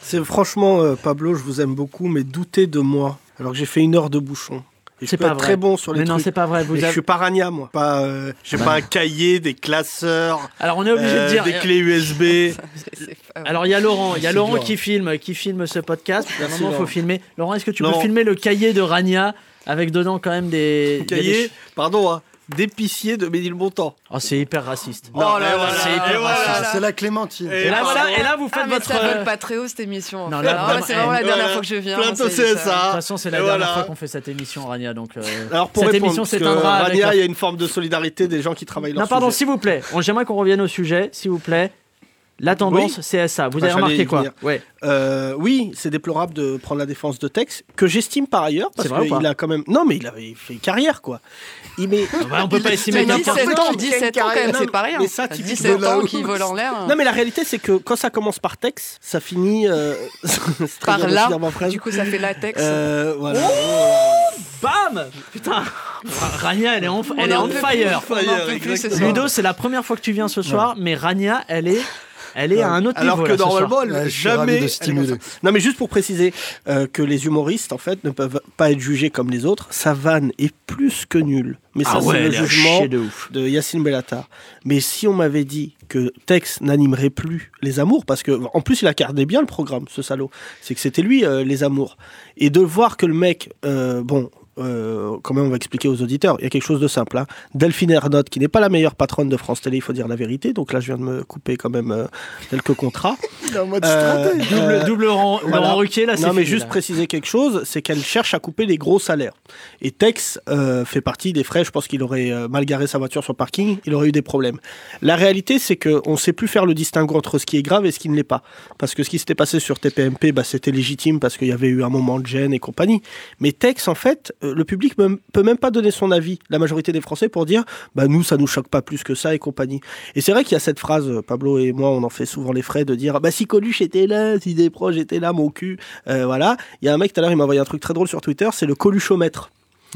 C'est franchement, euh, Pablo, je vous aime beaucoup, mais doutez de moi. Alors que j'ai fait une heure de bouchon. Et C'est peux pas être vrai. très bon sur les Mais non, trucs. c'est pas vrai, vous Mais avez- Je suis pas Rania, moi. Pas, euh, j'ai Bah pas non. un cahier, des classeurs. Alors on est obligé euh, de dire des clés USB. Alors il y a Laurent, il y a Laurent dur. qui filme, qui filme ce podcast. À un Merci, moment, il faut Laurent. filmer. Laurent, est-ce que tu Laurent. peux filmer le cahier de Rania avec dedans quand même des cahier, pardon, hein, d'épicier de Ménilmontant. Oh, c'est hyper raciste. Non, Oh là Et là c'est hyper raciste. là. C'est la Clémentine. Et là, voilà, et là, vous faites ah, mais votre. ça vole pas très haut cette émission. Non, là, vraiment, c'est vraiment la dernière voilà. fois que je viens. Plainte ça au y est, ça- CSA. De toute façon, c'est la Et dernière voilà. fois qu'on fait cette émission, Rania. Donc, euh, Alors pour cette répondre, émission parce que s'éteindra. Rania, il y a une forme de solidarité des gens qui travaillent Non, pardon, s'il vous plaît. On- J'aimerais qu'on revienne au sujet, s'il vous plaît. La tendance Oui. CSA. Vous Ah, avez j'allais remarqué quoi. Ouais. Euh, oui, c'est déplorable de prendre la défense de Tex, que j'estime par ailleurs, parce C'est qu'il a quand même. Non, mais il avait fait carrière, quoi. Il met... bah, on peut pas estimer Mais n'importe 17 quoi. ans, 17 ans quand même, c'est pas rien. Mais ça, 17 typiquement, ans qui volent en l'air. Non, mais la réalité, c'est que quand ça commence par Tex, ça finit. euh, c'est très Par là, du coup, ça fait latex. Euh, voilà. Bam Putain Rania, elle est on, elle est en fire. Ludo, c'est la première fois que tu viens ce soir, mais Rania, elle est Elle est à un autre Alors niveau. que là, ce soir. normalement, elle Ouais, jamais. de stimuler. Non, mais juste pour préciser euh, que les humoristes, en fait, ne peuvent pas être jugés comme les autres. Sa vanne est plus que nulle. Mais Ah ça, ouais, c'est le jugement de ouf. de Yacine Bellatar. Mais si on m'avait dit que Tex n'animerait plus les amours, parce que en plus il a gardé bien le programme, ce salaud, c'est que c'était lui euh, les amours, et de voir que le mec, euh, bon. Euh, quand même, on va expliquer aux auditeurs. Il y a quelque chose de simple. Hein. Delphine Ernotte, qui n'est pas la meilleure patronne de France Télé, il faut dire la vérité. Donc là, je viens de me couper quand même euh, quelques contrats. Il est en mode Euh, stratège. Double, double Laurent Ruquier, là, c'est Non, mais fini, juste là. préciser quelque chose, c'est qu'elle cherche à couper les gros salaires. Et Tex euh, fait partie des frais. Je pense qu'il aurait euh, mal garé sa voiture sur le parking, il aurait eu des problèmes. La réalité, c'est qu'on ne sait plus faire le distinguo entre ce qui est grave et ce qui ne l'est pas. Parce que ce qui s'était passé sur TPMP, bah, c'était légitime parce qu'il y avait eu un moment de gêne et compagnie. Mais Tex, en fait, euh, le public ne peut même pas donner son avis, la majorité des Français, pour dire bah, nous, ça nous choque pas plus que ça et compagnie. Et c'est vrai qu'il y a cette phrase, euh, Pablo et moi, on en fait souvent les frais de dire bah, si Coluche était là, si des proches étaient là, mon cul. Euh, voilà. Il y a un mec tout à l'heure, il m'a envoyé un truc très drôle sur Twitter, c'est le Coluchomètre.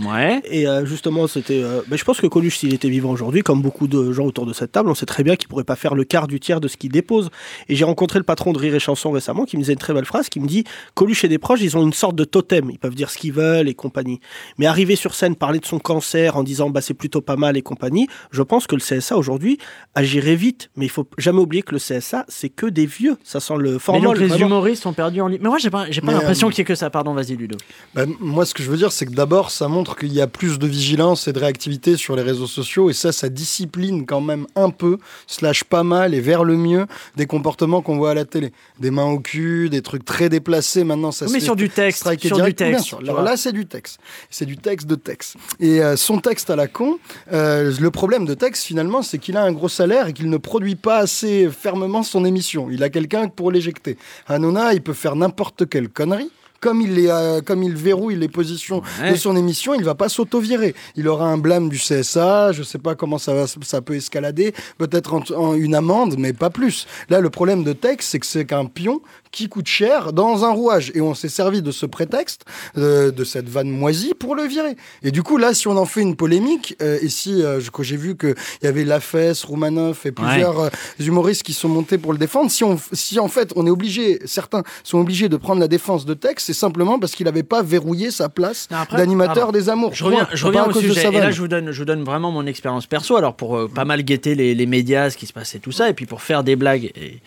Ouais. Et euh, justement, c'était. euh, ben, je pense que Coluche, s'il était vivant aujourd'hui, comme beaucoup de gens autour de cette table, on sait très bien qu'il pourrait pas faire le quart du tiers de ce qu'il dépose. Et j'ai rencontré le patron de Rire et Chanson récemment qui me disait une très belle phrase qui me dit Coluche et des proches, ils ont une sorte de totem. Ils peuvent dire ce qu'ils veulent et compagnie. Mais arriver sur scène, parler de son cancer en disant bah, c'est plutôt pas mal et compagnie, je pense que le CSA aujourd'hui agirait vite. Mais il faut jamais oublier que le CSA, c'est que des vieux. Ça sent le Mais donc les vraiment. humoristes sont perdus en ligne. Mais moi, j'ai pas, j'ai pas l'impression euh, qu'il y ait que ça. Pardon, vas-y, Ludo. Bah, moi, ce que je veux dire, c'est que d'abord, ça montre qu'il y a plus de vigilance et de réactivité sur les réseaux sociaux, et ça, ça discipline quand même un peu, slash pas mal, et vers le mieux, des comportements qu'on voit à la télé. Des mains au cul, des trucs très déplacés, maintenant, ça se Mais sur du texte, sur du. Bien texte, sûr. Alors là, c'est du texte. C'est du texte de texte. Et euh, son texte à la con, euh, le problème de texte, finalement, c'est qu'il a un gros salaire et qu'il ne produit pas assez fermement son émission. Il a quelqu'un pour l'éjecter. Hanouna, il peut faire n'importe quelle connerie. Comme il, les, euh, comme il verrouille les positions Ouais. de son émission, il va pas s'auto-virer. Il aura un blâme du CSA, je sais pas comment ça, va, ça peut escalader, peut-être en, en une amende, mais pas plus. Là, le problème de Tex, c'est que c'est qu'un pion qui coûte cher dans un rouage. Et on s'est servi de ce prétexte, euh, de cette vanne moisie, pour le virer. Et du coup, là, si on en fait une polémique, euh, et si euh, je- j'ai vu qu'il y avait Lafesse, Roumanoff et plusieurs euh, humoristes qui sont montés pour le défendre, si, on, si en fait on est obligé, certains sont obligés de prendre la défense de Tex, c'est simplement parce qu'il n'avait pas verrouillé sa place d'animateur des amours. Je reviens, je reviens au sujet. Et là, je vous donne, je vous donne vraiment mon expérience perso. Alors, pour pas mal guetter les, les médias, ce qui se passait, tout ça, et puis pour faire des blagues. Et,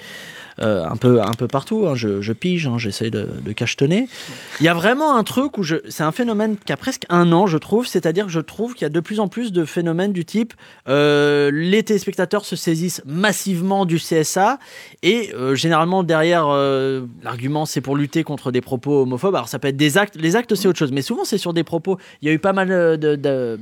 euh, un peu un peu partout hein, je, pige hein, j'essaie de, de cachetonner. Il y a vraiment un truc où je c'est un phénomène qui a presque un an je trouve. C'est-à-dire que je trouve qu'il y a de plus en plus de phénomènes du type euh, les téléspectateurs se saisissent massivement du CSA et euh, généralement derrière l'argument c'est pour lutter contre des propos homophobes. Alors ça peut être des actes les actes c'est autre chose. Mais souvent c'est sur des propos. Il y a eu pas mal de,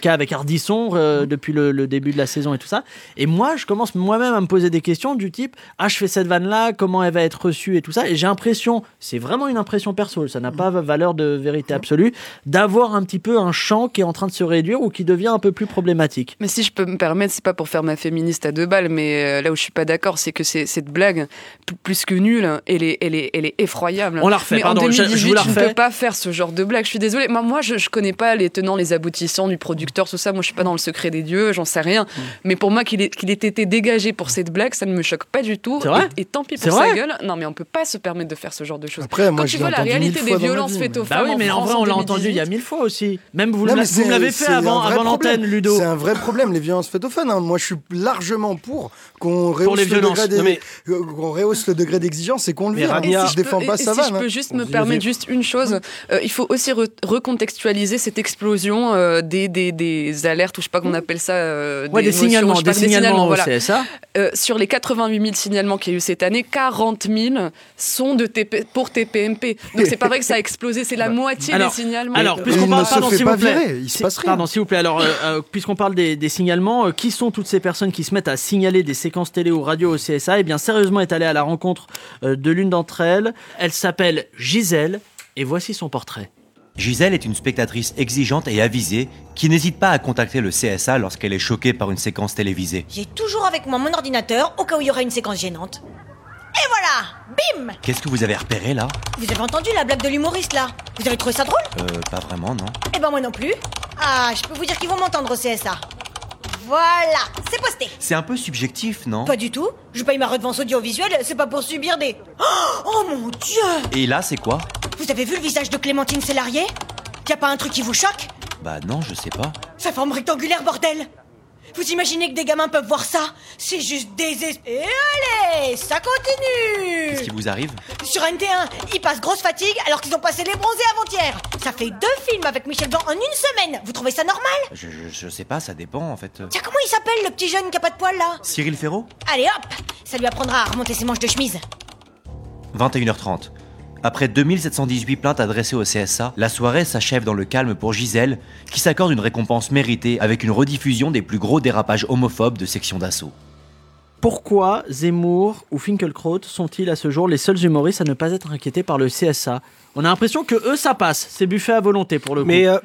cas avec Ardisson depuis le, le début de la saison et tout ça. Et moi je commence moi-même à me poser des questions du type ah je fais cette vanne là comment elle va être reçue et tout ça et j'ai l'impression c'est vraiment une impression perso ça n'a pas valeur de vérité absolue d'avoir un petit peu un champ qui est en train de se réduire ou qui devient un peu plus problématique Mais si je peux me permettre, c'est pas pour faire ma féministe à deux balles, mais euh, là où je suis pas d'accord, c'est que cette blague, plus que nulle, elle est, elle est, elle est effroyable. On la refait, mais pardon, en je- je 2018, vous la tu ne peux pas faire ce genre de blague. Je suis désolée. Moi, moi je, je connais pas les tenants, les aboutissants du producteur, tout ça. Moi, je suis pas dans le secret des dieux, j'en sais rien. Mm. Mais pour moi, qu'il ait, qu'il ait été dégagé pour cette blague, ça ne me choque pas du tout. C'est vrai et, tant pis pour sa gueule. Non, mais on peut pas se permettre de faire ce genre de choses. Après, moi, Quand je tu vois la réalité des violences faites aux bah femmes oui mais en vrai on l'a entendu 2018. il y a mille fois aussi même vous, l'avez fait c'est avant, un vrai avant problème. l'antenne Ludo C'est un vrai problème, les violences faites aux fans. hein. Moi, je suis largement pour qu'on rehausse, le degré euh, qu'on rehausse le degré d'exigence et qu'on le. Rabia- Je défends peux- pas et sa si je peux hein. juste me permettre juste une chose, euh, il faut aussi re- recontextualiser cette explosion euh, des, des, des alertes, ou je sais pas qu'on appelle ça. euh, ouais des signalements des pas, signalements voilà. CSA Euh, sur les 88 000 signalements qu'il y a eu cette année, 40 000 sont de TP, pour TPMP. Donc c'est pas vrai que ça a explosé, c'est la moitié Alors- des signalements. Alors, Et puisqu'on parle, pardon, s'il pas vous plaît. virer, il se Si- passe rien. Pardon, s'il vous plaît. Alors, euh, euh, puisqu'on parle des, des signalements, euh, qui sont toutes ces personnes qui se mettent à signaler des séquences télé ou radio au CSA Eh bien, sérieusement, est allé à la rencontre euh, de l'une d'entre elles. Elle s'appelle Gisèle, et voici son portrait. Gisèle est une spectatrice exigeante et avisée qui n'hésite pas à contacter le CSA lorsqu'elle est choquée par une séquence télévisée. J'ai toujours avec moi mon ordinateur au cas où il y aurait une séquence gênante. Et voilà Bim Qu'est-ce que vous avez repéré là? Vous avez entendu la blague de l'humoriste là? Vous avez trouvé ça drôle? Euh, pas vraiment, non Eh ben moi non plus. Ah, je peux vous dire qu'ils vont m'entendre au CSA. Voilà, c'est posté. C'est un peu subjectif, non? Pas du tout. Je paye ma redevance audiovisuelle, c'est pas pour subir des. Oh, mon dieu Et là, c'est quoi? Vous avez vu le visage de Clémentine Sélarié? Y a pas un truc qui vous choque? Bah non, je sais pas. Sa forme rectangulaire, bordel Vous imaginez que des gamins peuvent voir ça? C'est juste désespéré. Et allez, ça continue Qu'est-ce qui vous arrive? Sur NT1, ils passent grosse fatigue alors qu'ils ont passé les bronzés avant-hier. Ça fait deux films avec Michel Blanc en une semaine. Vous trouvez ça normal? Je, je, je sais pas, ça dépend en fait. Tiens, comment il s'appelle le petit jeune qui a pas de poils là? Cyril Ferraud? Allez hop Ça lui apprendra à remonter ses manches de chemise. 21h30. Après 2718 plaintes adressées au CSA, la soirée s'achève dans le calme pour Gisèle, qui s'accorde une récompense méritée avec une rediffusion des plus gros dérapages homophobes de section d'assaut. Pourquoi Zemmour ou Finkelkraut sont-ils à ce jour les seuls humoristes à ne pas être inquiétés par le CSA On a l'impression que eux ça passe, c'est buffet à volonté pour le coup. Mais, euh,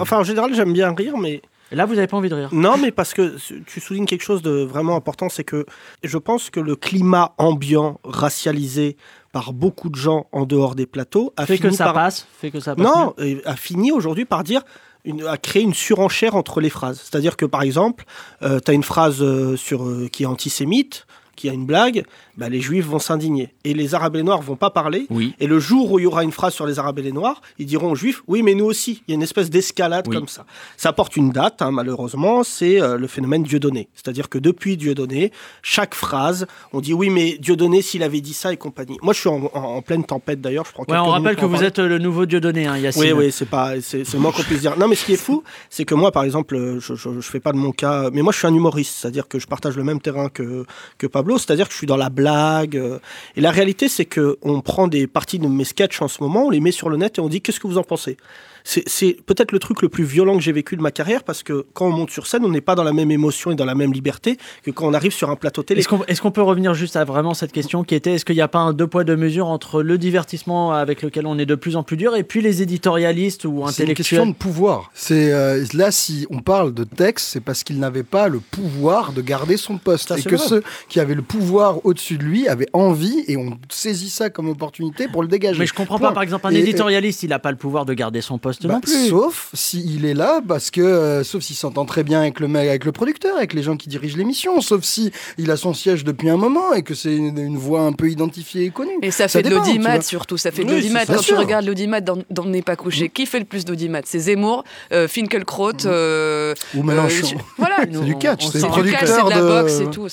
enfin, en général, j'aime bien rire, mais. Là, vous n'avez pas envie de rire Non, mais parce que tu soulignes quelque chose de vraiment important, c'est que je pense que le climat ambiant, racialisé par beaucoup de gens en dehors des plateaux, a Fait que fini ça par... passe, fait que ça passe Non, a fini aujourd'hui par dire une, a créé une surenchère entre les phrases. C'est-à-dire que par exemple, tu as une phrase euh, sur, euh, qui est antisémite, qui a une blague, bah, les juifs vont s'indigner. Et les arabes et les noirs vont pas parler. Oui. Et le jour où il y aura une phrase sur les arabes et les noirs, ils diront aux juifs, oui, mais nous aussi. Il y a une espèce d'escalade Oui. comme ça. Ça porte une date, hein, malheureusement, c'est euh, le phénomène Dieudonné. C'est-à-dire que depuis Dieudonné, chaque phrase, on dit, oui, mais Dieudonné, s'il avait dit ça et compagnie. Moi, je suis en, en- en pleine tempête d'ailleurs. Je prends Ouais, on rappelle que vous êtes le nouveau Dieudonné, hein, Yacine. Oui, oui, c'est pas, c'est le moins qu'on puisse dire. Non, mais ce qui est fou, c'est que moi, par exemple, euh, je, je, je fais pas de mon cas, mais moi, je suis un humoriste, c'est-à-dire que je partage le même terrain que que Pablo, c'est-à-dire que je suis dans la blague. euh, et la réalité, c'est que on prend des parties de mes sketchs en ce moment, on les met sur le net et on dit qu'est-ce que vous en pensez? C'est c'est peut-être le truc le plus violent que j'ai vécu de ma carrière parce que quand on monte sur scène, on n'est pas dans la même émotion et dans la même liberté que quand on arrive sur un plateau télé. Est-ce qu'on est-ce qu'on peut revenir juste à vraiment cette question qui était est-ce qu'il n'y a pas un deux poids deux mesures entre le divertissement avec lequel on est de plus en plus dur et puis les éditorialistes ou C'est une question intellectuels? de pouvoir. C'est euh, là si on parle de texte, c'est parce qu'il n'avait pas le pouvoir de garder son poste Ça, et c'est que vrai. ceux qui avaient le pouvoir au-dessus de lui avaient envie et on saisit ça comme opportunité pour le dégager. Mais je comprends Point. pas, par exemple, un Et- éditorialiste, il n'a pas le pouvoir de garder son poste Bah, non plus. Sauf s'il est là, parce que euh, sauf s'il s'entend très bien avec le mec, avec le producteur, avec les gens qui dirigent l'émission, sauf si il a son siège depuis un moment et que c'est une, une voix un peu identifiée et connue. Et ça fait de dépend, l'audimat surtout, ça fait de Oui, l'audimat. c'est Quand tu regardes l'audimat dans, dans N'est pas couché, qui fait le plus d'audimat? C'est Zemmour, euh, Finkelkraut, euh, Ou Mélenchon. je- voilà, C'est du catch, c'est c'est le du catch, c'est producteur de la de- boxe et tout.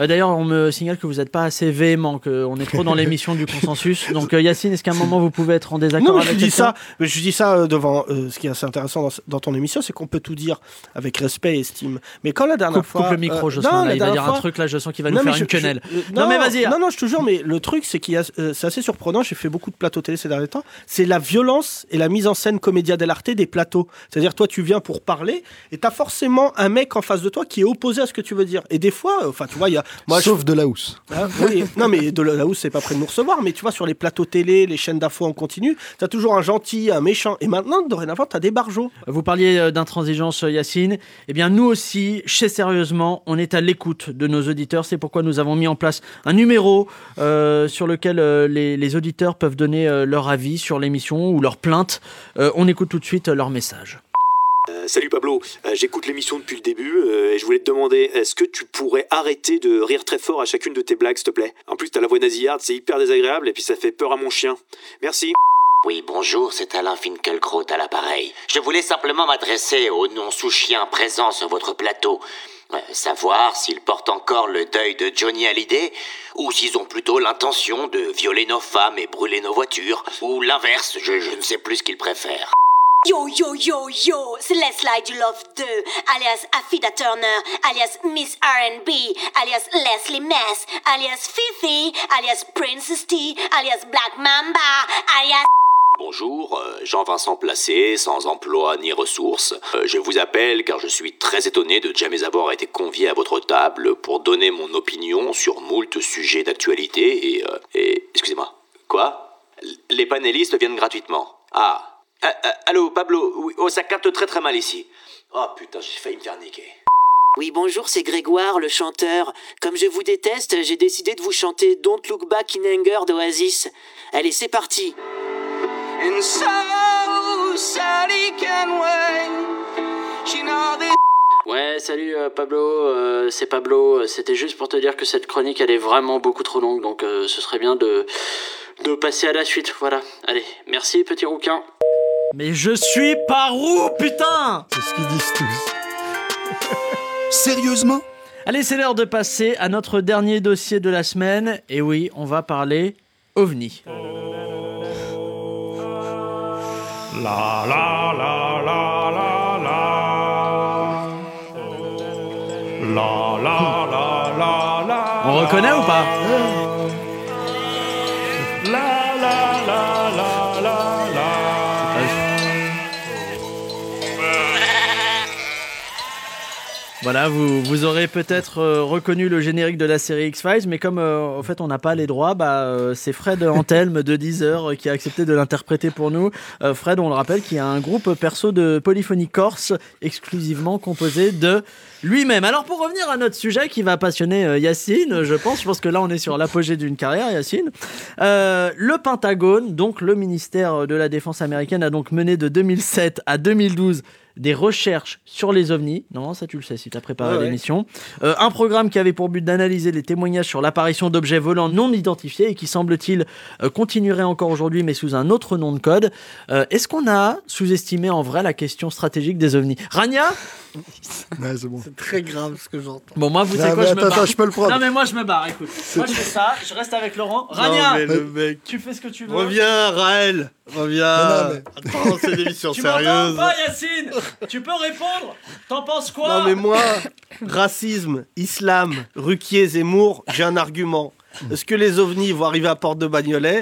Euh, D'ailleurs, on me signale que vous n'êtes pas assez véhément, qu'on est trop dans l'émission du consensus. Donc, euh, Yacine, est-ce qu'à un moment vous pouvez être en désaccord Non, mais je avec dis quelqu'un? ça, mais je dis ça euh, devant. euh, ce qui est assez intéressant dans, dans ton émission, c'est qu'on peut tout dire avec respect et estime. Mais quand la dernière Coupe, fois, coupe le micro, euh, Jocelyn, la il va dire un fois- truc, là, je sens qu'il va Non, nous faire une je- je- quenelle. Non, mais vas-y. Non, non, je te jure, mais le truc, c'est qu'il y a, c'est assez surprenant. J'ai fait beaucoup de plateaux télé ces derniers temps. C'est la violence et la mise en scène comédia dell'arte des plateaux. C'est-à-dire, toi, tu viens pour parler et t'as forcément un mec en face de toi qui est opposé à ce que tu veux dire. Et des fois, enfin, tu vois, il y a. Moi, je- Sauf de la housse. ah, oui, non mais de là où c'est pas prêt de nous recevoir, mais tu vois sur les plateaux télé, les chaînes d'infos en continu, t'as toujours un gentil, un méchant, et maintenant dorénavant t'as des barjots. Vous parliez euh, d'intransigeance, euh, Yacine. Eh bien, nous aussi, chez Sérieusement, on est à l'écoute de nos auditeurs. C'est pourquoi nous avons mis en place un numéro euh, sur lequel euh, les, les auditeurs peuvent donner euh, leur avis sur l'émission ou leur plainte. On écoute tout de suite leur message. Euh, salut Pablo, Euh, j'écoute l'émission depuis le début euh, et je voulais te demander, est-ce que tu pourrais arrêter de rire très fort à chacune de tes blagues, s'il te plaît? En plus, t'as la voix nasillarde, c'est hyper désagréable et puis ça fait peur à mon chien. Merci. Oui, bonjour, c'est Alain Finkielkraut à l'appareil. Je voulais simplement m'adresser aux non-sous-chiens présents sur votre plateau. Savoir s'ils portent encore le deuil de Johnny Hallyday, ou s'ils ont plutôt l'intention de violer nos femmes et brûler nos voitures, ou l'inverse, je, je ne sais plus ce qu'ils préfèrent. Yo yo yo yo, c'est Leslie du Love 2, alias Affida Turner, alias Miss R&B, alias Leslie Mess, alias Fifi, alias Princess T, alias Black Mamba, alias... Bonjour, euh, Jean-Vincent Placé, sans emploi ni ressources. Euh, je vous appelle car je suis très étonné de jamais avoir été convié à votre table pour donner mon opinion sur moult sujets d'actualité et... euh, et excusez-moi. Quoi? Les panélistes viennent gratuitement. Ah. Ah, ah, allô, Pablo Oui, Oh, ça capte très très mal ici. Oh putain, j'ai failli me faire niquer. Oui, bonjour, c'est Grégoire, le chanteur. Comme je vous déteste, j'ai décidé de vous chanter Don't Look Back in Anger d'Oasis. Allez, c'est parti. And so Sally can wait. She know that. Ouais, salut euh, Pablo, euh, c'est Pablo. C'était juste pour te dire que cette chronique elle est vraiment beaucoup trop longue, donc euh, ce serait bien de, de passer à la suite. Voilà. Allez, merci petit rouquin. Mais je suis par où, putain C'est ce qu'ils disent tous. Sérieusement? Allez, c'est l'heure de passer à notre dernier dossier de la semaine. Et oui, on va parler OVNI. La la la la la la. La la la la la. On reconnaît ou pas? Voilà, vous, vous aurez peut-être euh, reconnu le générique de la série X-Files, mais comme euh, en fait on n'a pas les droits, bah, euh, c'est Fred Antelme de Deezer euh, qui a accepté de l'interpréter pour nous. Fred, on le rappelle, qui a un groupe perso de polyphonie corse exclusivement composé de lui-même. Alors pour revenir à notre sujet qui va passionner Yacine, je pense, je pense que là on est sur l'apogée d'une carrière, Yacine. Le Pentagone, donc le ministère de la Défense américaine, a donc mené de 2007 à 2012 des recherches sur les ovnis. Non, ça tu le sais si tu as préparé Ouais, ouais. l'émission. Euh, un programme qui avait pour but d'analyser les témoignages sur l'apparition d'objets volants non identifiés et qui semble-t-il euh, continuerait encore aujourd'hui mais sous un autre nom de code. Euh, Est-ce qu'on a sous-estimé en vrai la question stratégique des ovnis? Rania? Ouais, c'est bon. Très grave ce que j'entends. Bon, moi, vous savez quoi, mais je me barre. attends, je peux le prendre. Non, mais moi, je me barre, écoute. Moi, je fais ça, je reste avec Laurent. Rania mais le mec. Tu fais ce que tu veux. Reviens, Raël. Reviens. Non, mais- Attends, c'est une émission Tu m'entends sérieuse. pas, Yacine Tu peux répondre T'en penses quoi Non mais moi, racisme, islam, Ruquier, Zemmour, j'ai un argument. Est-ce que les ovnis vont arriver à Porte de Bagnolet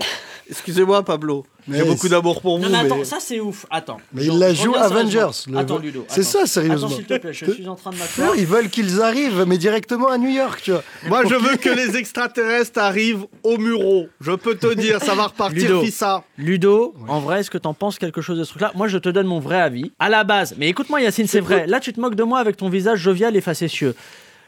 Excusez-moi Pablo, j'ai beaucoup d'amour pour vous, Non, mais attends, mais... ça c'est ouf. Attends. Mais Je- il la je joue reviens Avengers. le- Attends, Ludo. C'est ça, sérieusement. Attends, s'il te plaît, je suis en train de ils veulent qu'ils arrivent, mais directement à New York, tu vois. Moi je veux que les extraterrestres arrivent au Muro. Je peux te dire, ça va repartir Ludo, Fissa. Ludo, en vrai, est-ce que t'en penses quelque chose de ce truc-là? Moi, je te donne mon vrai avis. À la base, mais écoute-moi, Yacine, c'est vrai. Là, tu te moques de moi avec ton visage jovial et facétieux.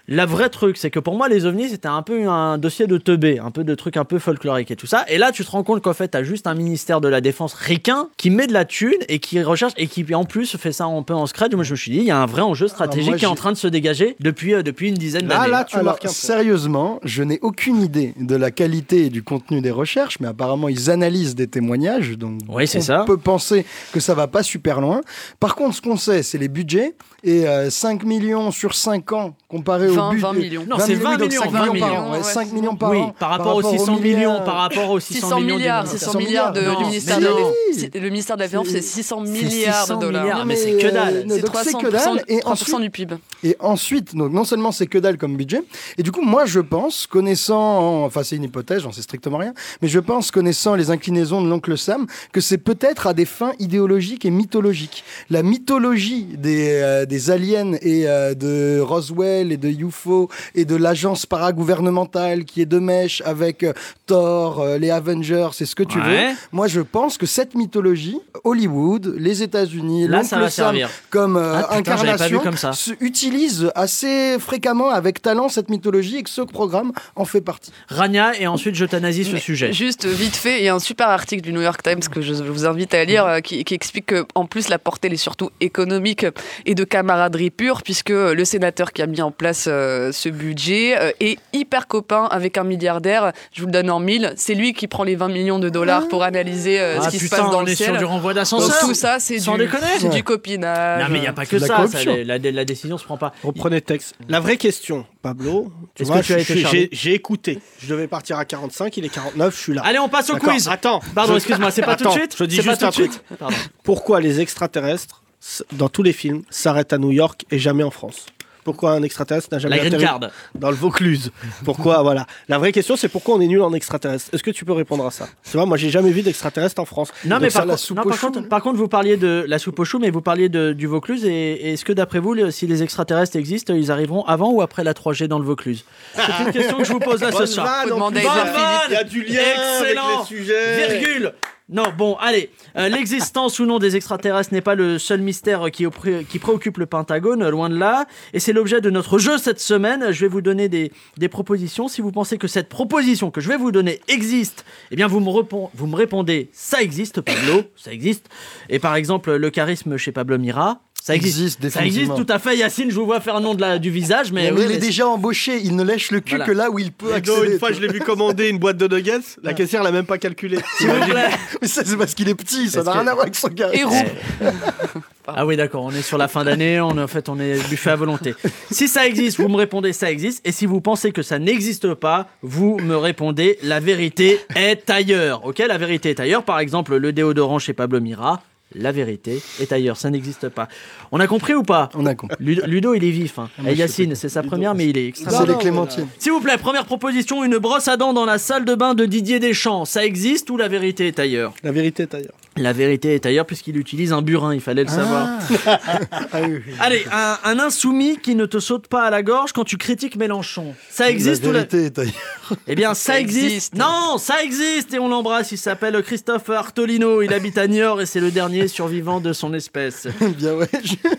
La vraie truc, c'est que pour moi, les ovnis, c'était un peu un dossier de teubé, un peu de trucs un peu folkloriques et tout ça. Et là, tu te rends compte qu'en fait, t'as juste un ministère de la Défense ricain qui met de la thune et qui recherche et qui, en plus, fait ça un peu en scred. Moi, je me suis dit, il y a un vrai enjeu stratégique moi, qui est en train de se dégager depuis, euh, depuis une dizaine Là, d'années. là, tu Alors, marques un point. sérieusement, je n'ai aucune idée de la qualité et du contenu des recherches, mais apparemment ils analysent des témoignages, donc Oui, c'est on ça. peut penser que ça va pas super loin. Par contre, ce qu'on sait, c'est les budgets et euh, 5 millions sur 5 ans comparé 20, au budget. 20 millions. Non, c'est 20 oui, donc millions, 5 20 millions par an. ouais, ouais, 5 c'est millions par oui, an. par rapport aux 600 millions, par rapport aux 600, 600 millions du milliards, ministère. 600 milliards de- Non, du ministère de la Le ministère de la Défense, c'est 600 milliards 600 de dollars. mais c'est que dalle. euh, C'est donc c'est 300%, que dalle. Et 3% ensuite, du PIB. Et ensuite, donc non seulement c'est que dalle comme budget, et du coup, moi je pense, connaissant, enfin c'est une hypothèse, j'en sais strictement rien, mais je pense, connaissant les inclinaisons de l'oncle Sam, que c'est peut-être à des fins idéologiques et mythologiques. La mythologie des, euh, des aliens et euh, de Roswell et de UFO et de l'agence paragouvernementale qui est de mèche avec euh, Thor, euh, les Avengers, c'est ce que tu Ouais. veux. Moi je pense que cette mythologie, Hollywood, les États-Unis, Là, ça l'oncle va Sam servir. comme euh, Ah, putain, incarnation comme ça. utilise assez fréquemment avec talent cette mythologie et que ce programme en fait partie. Rania, et ensuite j'euthanasie ce sujet. Juste vite fait, il y a un super article du New York Times que je vous invite à lire euh, qui, qui explique que en plus la portée elle est surtout économique et de camaraderie pure puisque le sénateur qui a mis en place euh, ce budget euh, est hyper copain avec un milliardaire. Je vous le donne en mille. C'est lui qui prend les 20 millions de dollars pour analyser euh, Ah, ce qui putain, se passe dans on le est ciel. sur du renvoi d'ascenseur. tout ça c'est Sans du, déconner. c'est Ouais. du copinage. Non, mais il n'y a pas que de la ça. ça, la, la- la décision se prend pas. Reprenez le texte. La vraie question, Pablo. Est-ce vois, que tu charmé j'ai, écouté. Je devais partir à 45, il est 49, je suis là. Allez, on passe au quiz. Attends. Pardon, excuse-moi, c'est pas tout de suite Je dis juste tout un de suite truc. Pardon. Pourquoi les extraterrestres, dans tous les films, s'arrêtent à New York et jamais en France? Pourquoi un extraterrestre n'a jamais La green atterri card. dans le Vaucluse? Pourquoi Voilà. La vraie question, c'est pourquoi on est nul en extraterrestres. Est-ce que tu peux répondre à ça? Tu vois, moi, j'ai jamais vu d'extraterrestres en France. Non, Donc mais ça, par, la contre, soupe non, au par, chou, contre, par contre, vous parliez de la soupe au chou, mais vous parliez de, du Vaucluse. Et, et est-ce que d'après vous, les- si les extraterrestres existent, ils arriveront avant ou après la 3G dans le Vaucluse? C'est une question que je vous pose là ce soir. Il y a du lien Excellent. avec les sujets. Virgule. Non, bon, allez. Euh, L'existence ou non des extraterrestres n'est pas le seul mystère qui, préoccupe le Pentagone, loin de là. Et c'est l'objet de notre jeu cette semaine. Je vais vous donner des, propositions. Si vous pensez que cette proposition que je vais vous donner existe, eh bien, vous me répondez ça existe, Pablo, ça existe. Et par exemple, le charisme chez Pablo Mira, Ça existe. Existe, ça existe définitivement. tout à fait. Yacine, je vous vois faire un nom de la, du visage, mais, Mais oui, il est déjà embauché, il ne lèche le cul Voilà. que là où il peut accéder. une fois, je l'ai vu commander une boîte de nuggets. La caissière l'a même pas calculé. Mais ça, c'est parce qu'il est petit, ça n'a que- rien à voir avec son gars. Eh, Ah oui, d'accord, on est sur la fin d'année, on, en fait, on est buffet à volonté. Si ça existe, vous me répondez ça existe, et si vous pensez que ça n'existe pas, vous me répondez la vérité est ailleurs. Ok, la vérité est ailleurs, par exemple, le déodorant chez Pablo Mira. La vérité est ailleurs, ça n'existe pas. On a compris ou pas On a compris. Ludo, Ludo, il est vif. Hein. je Yacine, c'est sa première, mais il est extrêmement C'est les clémentines. S'il vous plaît, première proposition une brosse à dents dans la salle de bain de Didier Deschamps. Ça existe ou la vérité est ailleurs? La vérité est ailleurs. La vérité est ailleurs puisqu'il utilise un burin, il fallait le ah. savoir. Ah Allez, un, insoumis qui ne te saute pas à la gorge quand tu critiques Mélenchon. Ça existe la vérité est ailleurs. Eh bien, ça, existe. Non, ça existe et on l'embrasse. Il s'appelle Christophe Artolino. Il habite à Niort et c'est le dernier survivant de son espèce. Eh bien ouais.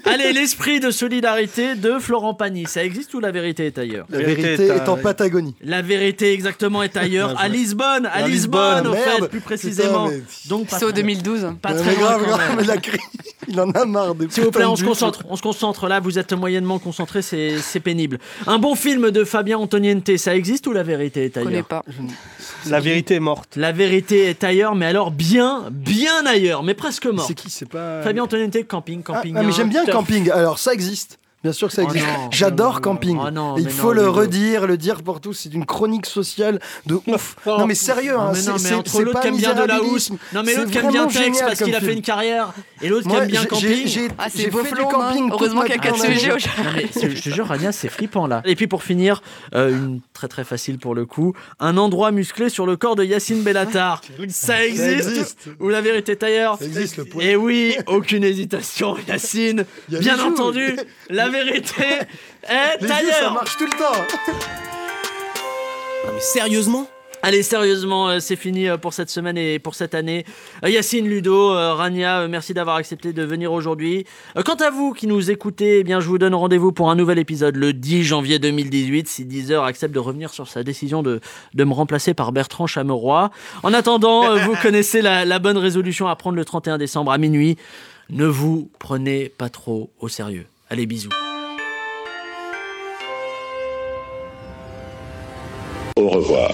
Allez, l'esprit de solidarité de Florent Pagny. Ça existe ou la vérité est ailleurs? La vérité, est, en Patagonie. La vérité exactement est ailleurs, à Lisbonne, à, Lisbonne, au fait, plus précisément. Donc, au 2000 pas très grave, mais la crise, il en a marre S'il vous plaît, on se concentre, on se concentre. Là, vous êtes moyennement concentré, c'est pénible. Un bon film de Fabien Antoniente, ça existe ou la vérité est ailleurs Je connais pas. La vérité est morte. La vérité est ailleurs, mais alors bien, bien ailleurs, mais presque mort. C'est qui C'est pas. Fabien Antoniente, camping, ah, camping. Ah, mais j'aime bien turf. camping, alors ça existe. Bien sûr que ça Oh existe. J'adore camping. Oh non, Il faut non, le redire, le dire pour tous. C'est une chronique sociale de ouf. Non mais sérieux, hein, c'est- l'autre pas qui aime bien de la housse, non mais l'autre qui aime bien Tex parce qu'il a fait une carrière, et l'autre qui aime bien camping. j'ai- Ah, c'est j'ai beau fait du hein. camping. Heureusement qu'il y a quatre vie. sujets au Non, mais c'est- je te jure, Rania, c'est flippant là. Et puis pour finir, euh, une très très facile pour le coup, un endroit musclé sur le corps de Yacine Bellatar. Ça existe. Ou la vérité est ailleurs Ça existe, le. Et oui, aucune hésitation, Yacine. Bien entendu, la vérité est Les yeux, ça marche tout le temps. Non mais sérieusement? Allez, sérieusement, euh, c'est fini euh, pour cette semaine et pour cette année. Euh, Yacine, Ludo, Rania, merci d'avoir accepté de venir aujourd'hui. Quant à vous qui nous écoutez, eh bien, je vous donne rendez-vous pour un nouvel épisode le 10 janvier 2018, si Deezer accepte de revenir sur sa décision de, de me remplacer par Bertrand Chameroy. En attendant, vous connaissez la, la bonne résolution à prendre le 31 décembre à minuit. Ne vous prenez pas trop au sérieux. Allez, bisous. Au revoir.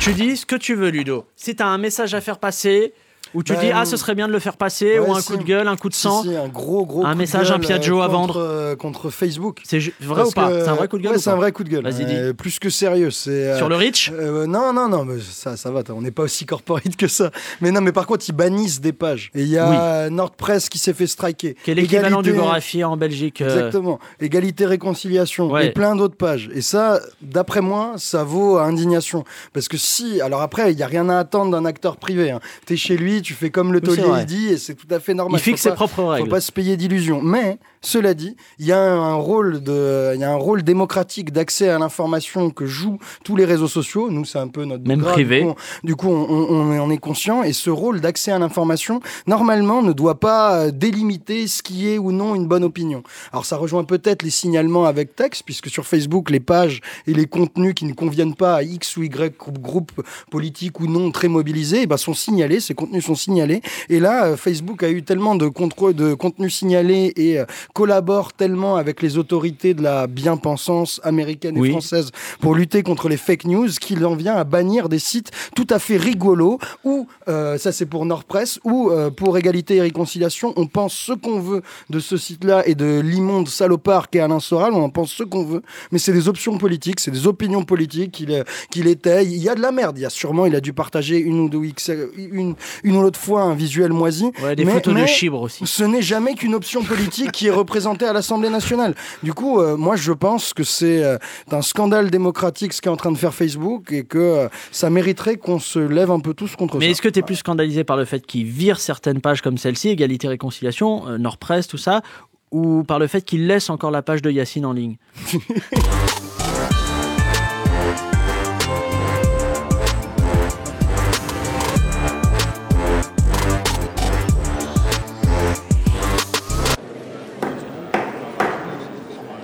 Tu dis ce que tu veux, Ludo. Si tu as un message à faire passer, ou tu Ben, dis, ah, ce serait bien de le faire passer, ouais, ou un si. coup de gueule, un coup de sang. si, un gros gros Un coup de message, un Piaggio à vendre. euh, contre Facebook. C'est vrai Parce ou pas C'est un vrai coup de gueule Ouais, c'est un vrai coup de gueule. Vas-y, dis. Euh, plus que sérieux. C'est euh, Sur le Rich Non, non, non, mais ça, ça va. On n'est pas aussi corporate que ça. Mais non, mais par contre, ils bannissent des pages. Et il y a Nordpress qui s'est fait striker. Qui est l'équivalent du Gorafi en Belgique. Exactement. Égalité, réconciliation et plein d'autres pages. Et ça, d'après moi, ça vaut indignation. Parce que si, alors après, il n'y a rien à attendre d'un acteur privé. Hein. Tu es chez lui, tu fais comme le Oui, taulier dit et c'est tout à fait normal. Il fixe ses propres règles. Faut pas se payer d'illusions. Mais, cela dit, il y a un rôle de, il y a un rôle démocratique d'accès à l'information que jouent tous les réseaux sociaux. Nous, c'est un peu notre Même grade. privé. Du coup, on- Du coup, on, on- on est conscient. Et ce rôle d'accès à l'information, normalement, ne doit pas euh, délimiter ce qui est ou non une bonne opinion. Alors, ça rejoint peut-être les signalements avec texte, puisque sur Facebook, les pages et les contenus qui ne conviennent pas à X ou Y groupe politique ou non très mobilisés, eh ben, sont signalés. Ces contenus sont signalés. Et là, euh, Facebook a eu tellement de contrôle de contenus signalés et euh, collabore tellement avec les autorités de la bien-pensance américaine et Oui. française pour lutter contre les fake news qu'il en vient à bannir des sites tout à fait rigolos ou euh, ça c'est pour Nordpress ou euh, pour Égalité et Réconciliation on pense ce qu'on veut de ce site-là et de l'immonde salopard qu'est Alain Soral on en pense ce qu'on veut mais c'est des options politiques c'est des opinions politiques qu'il euh, qu'il étaye il y a de la merde il y a sûrement il a dû partager une ou deux X, une, une ou l'autre fois un visuel moisi Ouais, des mais- photos de chibre aussi. ce n'est jamais qu'une option politique qui est représentée à l'Assemblée nationale. Du coup, euh, moi, je pense que c'est euh, un scandale démocratique ce qu'est en train de faire Facebook et que euh, ça mériterait qu'on se lève un peu tous contre Mais ça. est-ce que tu es plus scandalisé par le fait qu'il vire certaines pages comme celle-ci, Égalité, Réconciliation, euh, Nordpress, tout ça, ou par le fait qu'il laisse encore la page de Yacine en ligne?